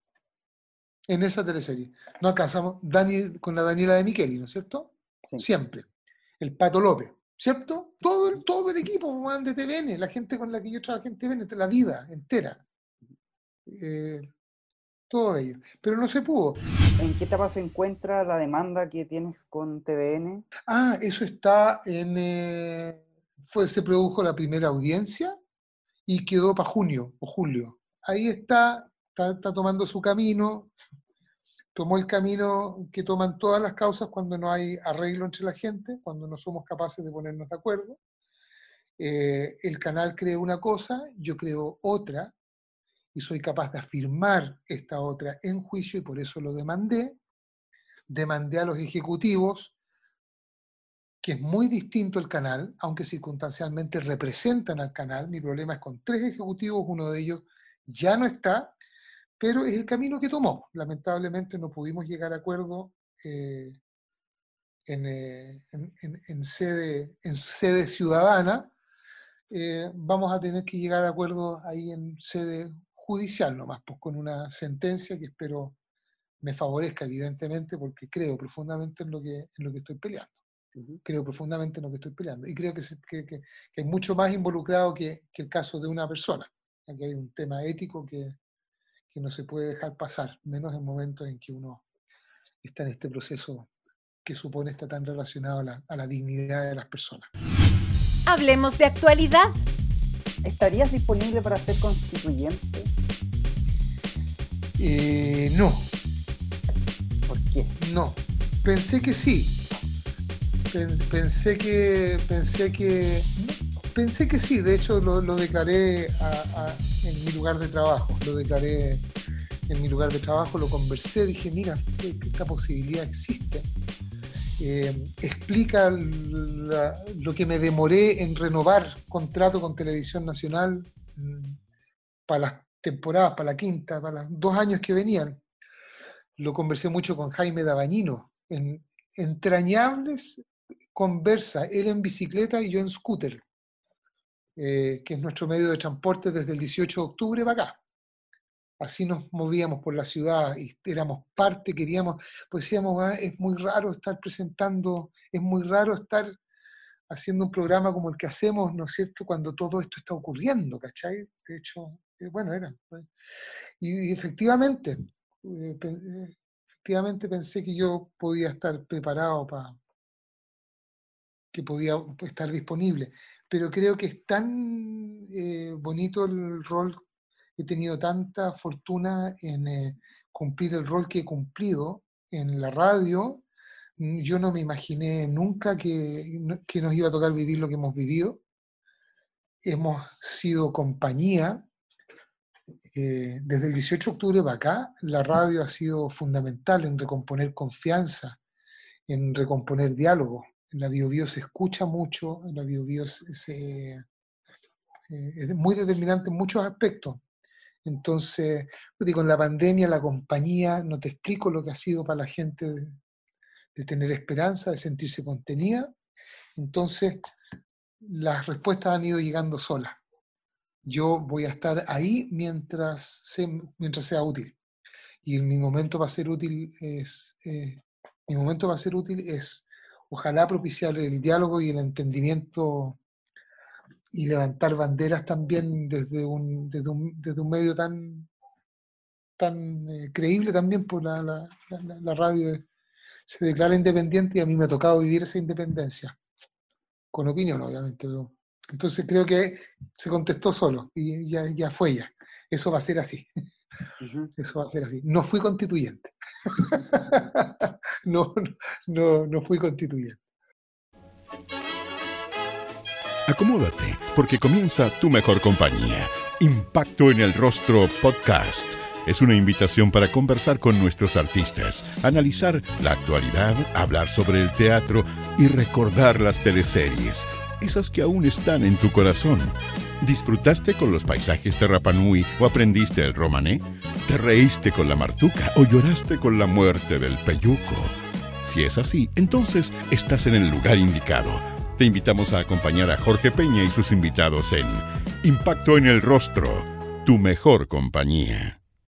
en esa teleserie. No alcanzamos Dani, con la Daniela de Micheli, ¿no es cierto? Siempre. El Pato López, ¿cierto? Todo, el, todo el equipo de TVN, la gente con la que yo trabajé en TVN, la vida entera. Eh, todo ello. Pero no se pudo. ¿En qué etapa se encuentra la demanda que tienes con TVN? Ah, eso está en... Eh, fue, se produjo la primera audiencia y quedó para junio o julio. Ahí está, está tomando su camino, tomó el camino que toman todas las causas cuando no hay arreglo entre la gente, cuando no somos capaces de ponernos de acuerdo. Eh, el canal cree una cosa, yo creo otra, y soy capaz de afirmar esta otra en juicio y por eso lo demandé. Demandé a los ejecutivos, que es muy distinto el canal, aunque circunstancialmente representan al canal. Mi problema es con tres ejecutivos, uno de ellos ya no está, pero es el camino que tomó. Lamentablemente no pudimos llegar a acuerdo eh, en, en, sede, en sede ciudadana, vamos a tener que llegar a acuerdos ahí en sede judicial nomás, pues con una sentencia que espero me favorezca, evidentemente, porque creo profundamente en lo que, en lo que estoy peleando. Creo profundamente en lo que estoy peleando. Y creo que, que, que, hay mucho más involucrado que, el caso de una persona. Aquí hay un tema ético que, no se puede dejar pasar, menos en momentos en que uno está en este proceso que supone está tan relacionado a la, a la dignidad de las personas. Hablemos de actualidad. ¿Estarías disponible para ser constituyente? Eh, no. ¿Por qué? No. Pensé que sí. Pensé que. Pensé que. Pensé que sí. De hecho, lo, declaré en mi lugar de trabajo. Lo declaré en mi lugar de trabajo, lo conversé, dije, mira, esta posibilidad existe. Eh, explica lo que me demoré en renovar contrato con Televisión Nacional mm, para las temporadas, para la quinta, para los dos años que venían. Lo conversé mucho con Jaime Dabañino, en entrañables conversa, él en bicicleta y yo en scooter, eh, que es nuestro medio de transporte desde el 18 de octubre para acá. Así nos movíamos por la ciudad y éramos parte, queríamos, pues decíamos, ah, es muy raro estar presentando, es muy raro estar haciendo un programa como el que hacemos, ¿no es cierto?, cuando todo esto está ocurriendo, ¿cachai? De hecho, bueno, era. Y, efectivamente, eh, eh, efectivamente pensé que yo podía estar preparado para que podía estar disponible, pero creo que es tan eh, bonito el rol, he tenido tanta fortuna en cumplir el rol que he cumplido en la radio, mm, yo no me imaginé nunca que, que nos iba a tocar vivir lo que hemos vivido. Hemos sido compañía, eh, desde el 18 de octubre para acá, la radio ha sido fundamental en recomponer confianza, en recomponer diálogo. En la BioBio se escucha mucho, en la BioBio se, eh, es muy determinante en muchos aspectos. Entonces, digo, con la pandemia, la compañía, no te explico lo que ha sido para la gente de, tener esperanza, de sentirse contenida. Entonces, las respuestas han ido llegando solas yo voy a estar ahí mientras, mientras sea útil. Y mi momento va a ser útil es, eh, mi momento va a ser útil es, ojalá propiciar el diálogo y el entendimiento y levantar banderas también desde un, desde un, desde un medio tan, tan eh, creíble también por la, la, la, radio se declara independiente y a mí me ha tocado vivir esa independencia, con opinión obviamente, entonces creo que se contestó solo y ya, ya fue ya. Eso va a ser así. Eso va a ser así. No fui constituyente. no, no, no fui constituyente. Acomódate, porque comienza tu mejor compañía. Impacto en el Rostro Podcast. Es una invitación para conversar con nuestros artistas, analizar la actualidad, hablar sobre el teatro y recordar las teleseries esas que aún están en tu corazón. ¿Disfrutaste con los paisajes de Rapanui o aprendiste el romané? ¿Te reíste con la martuca o lloraste con la muerte del peyuco? Si es así, entonces estás en el lugar indicado. Te invitamos a acompañar a Jorge Peña y sus invitados en Impacto en el Rostro, tu mejor compañía.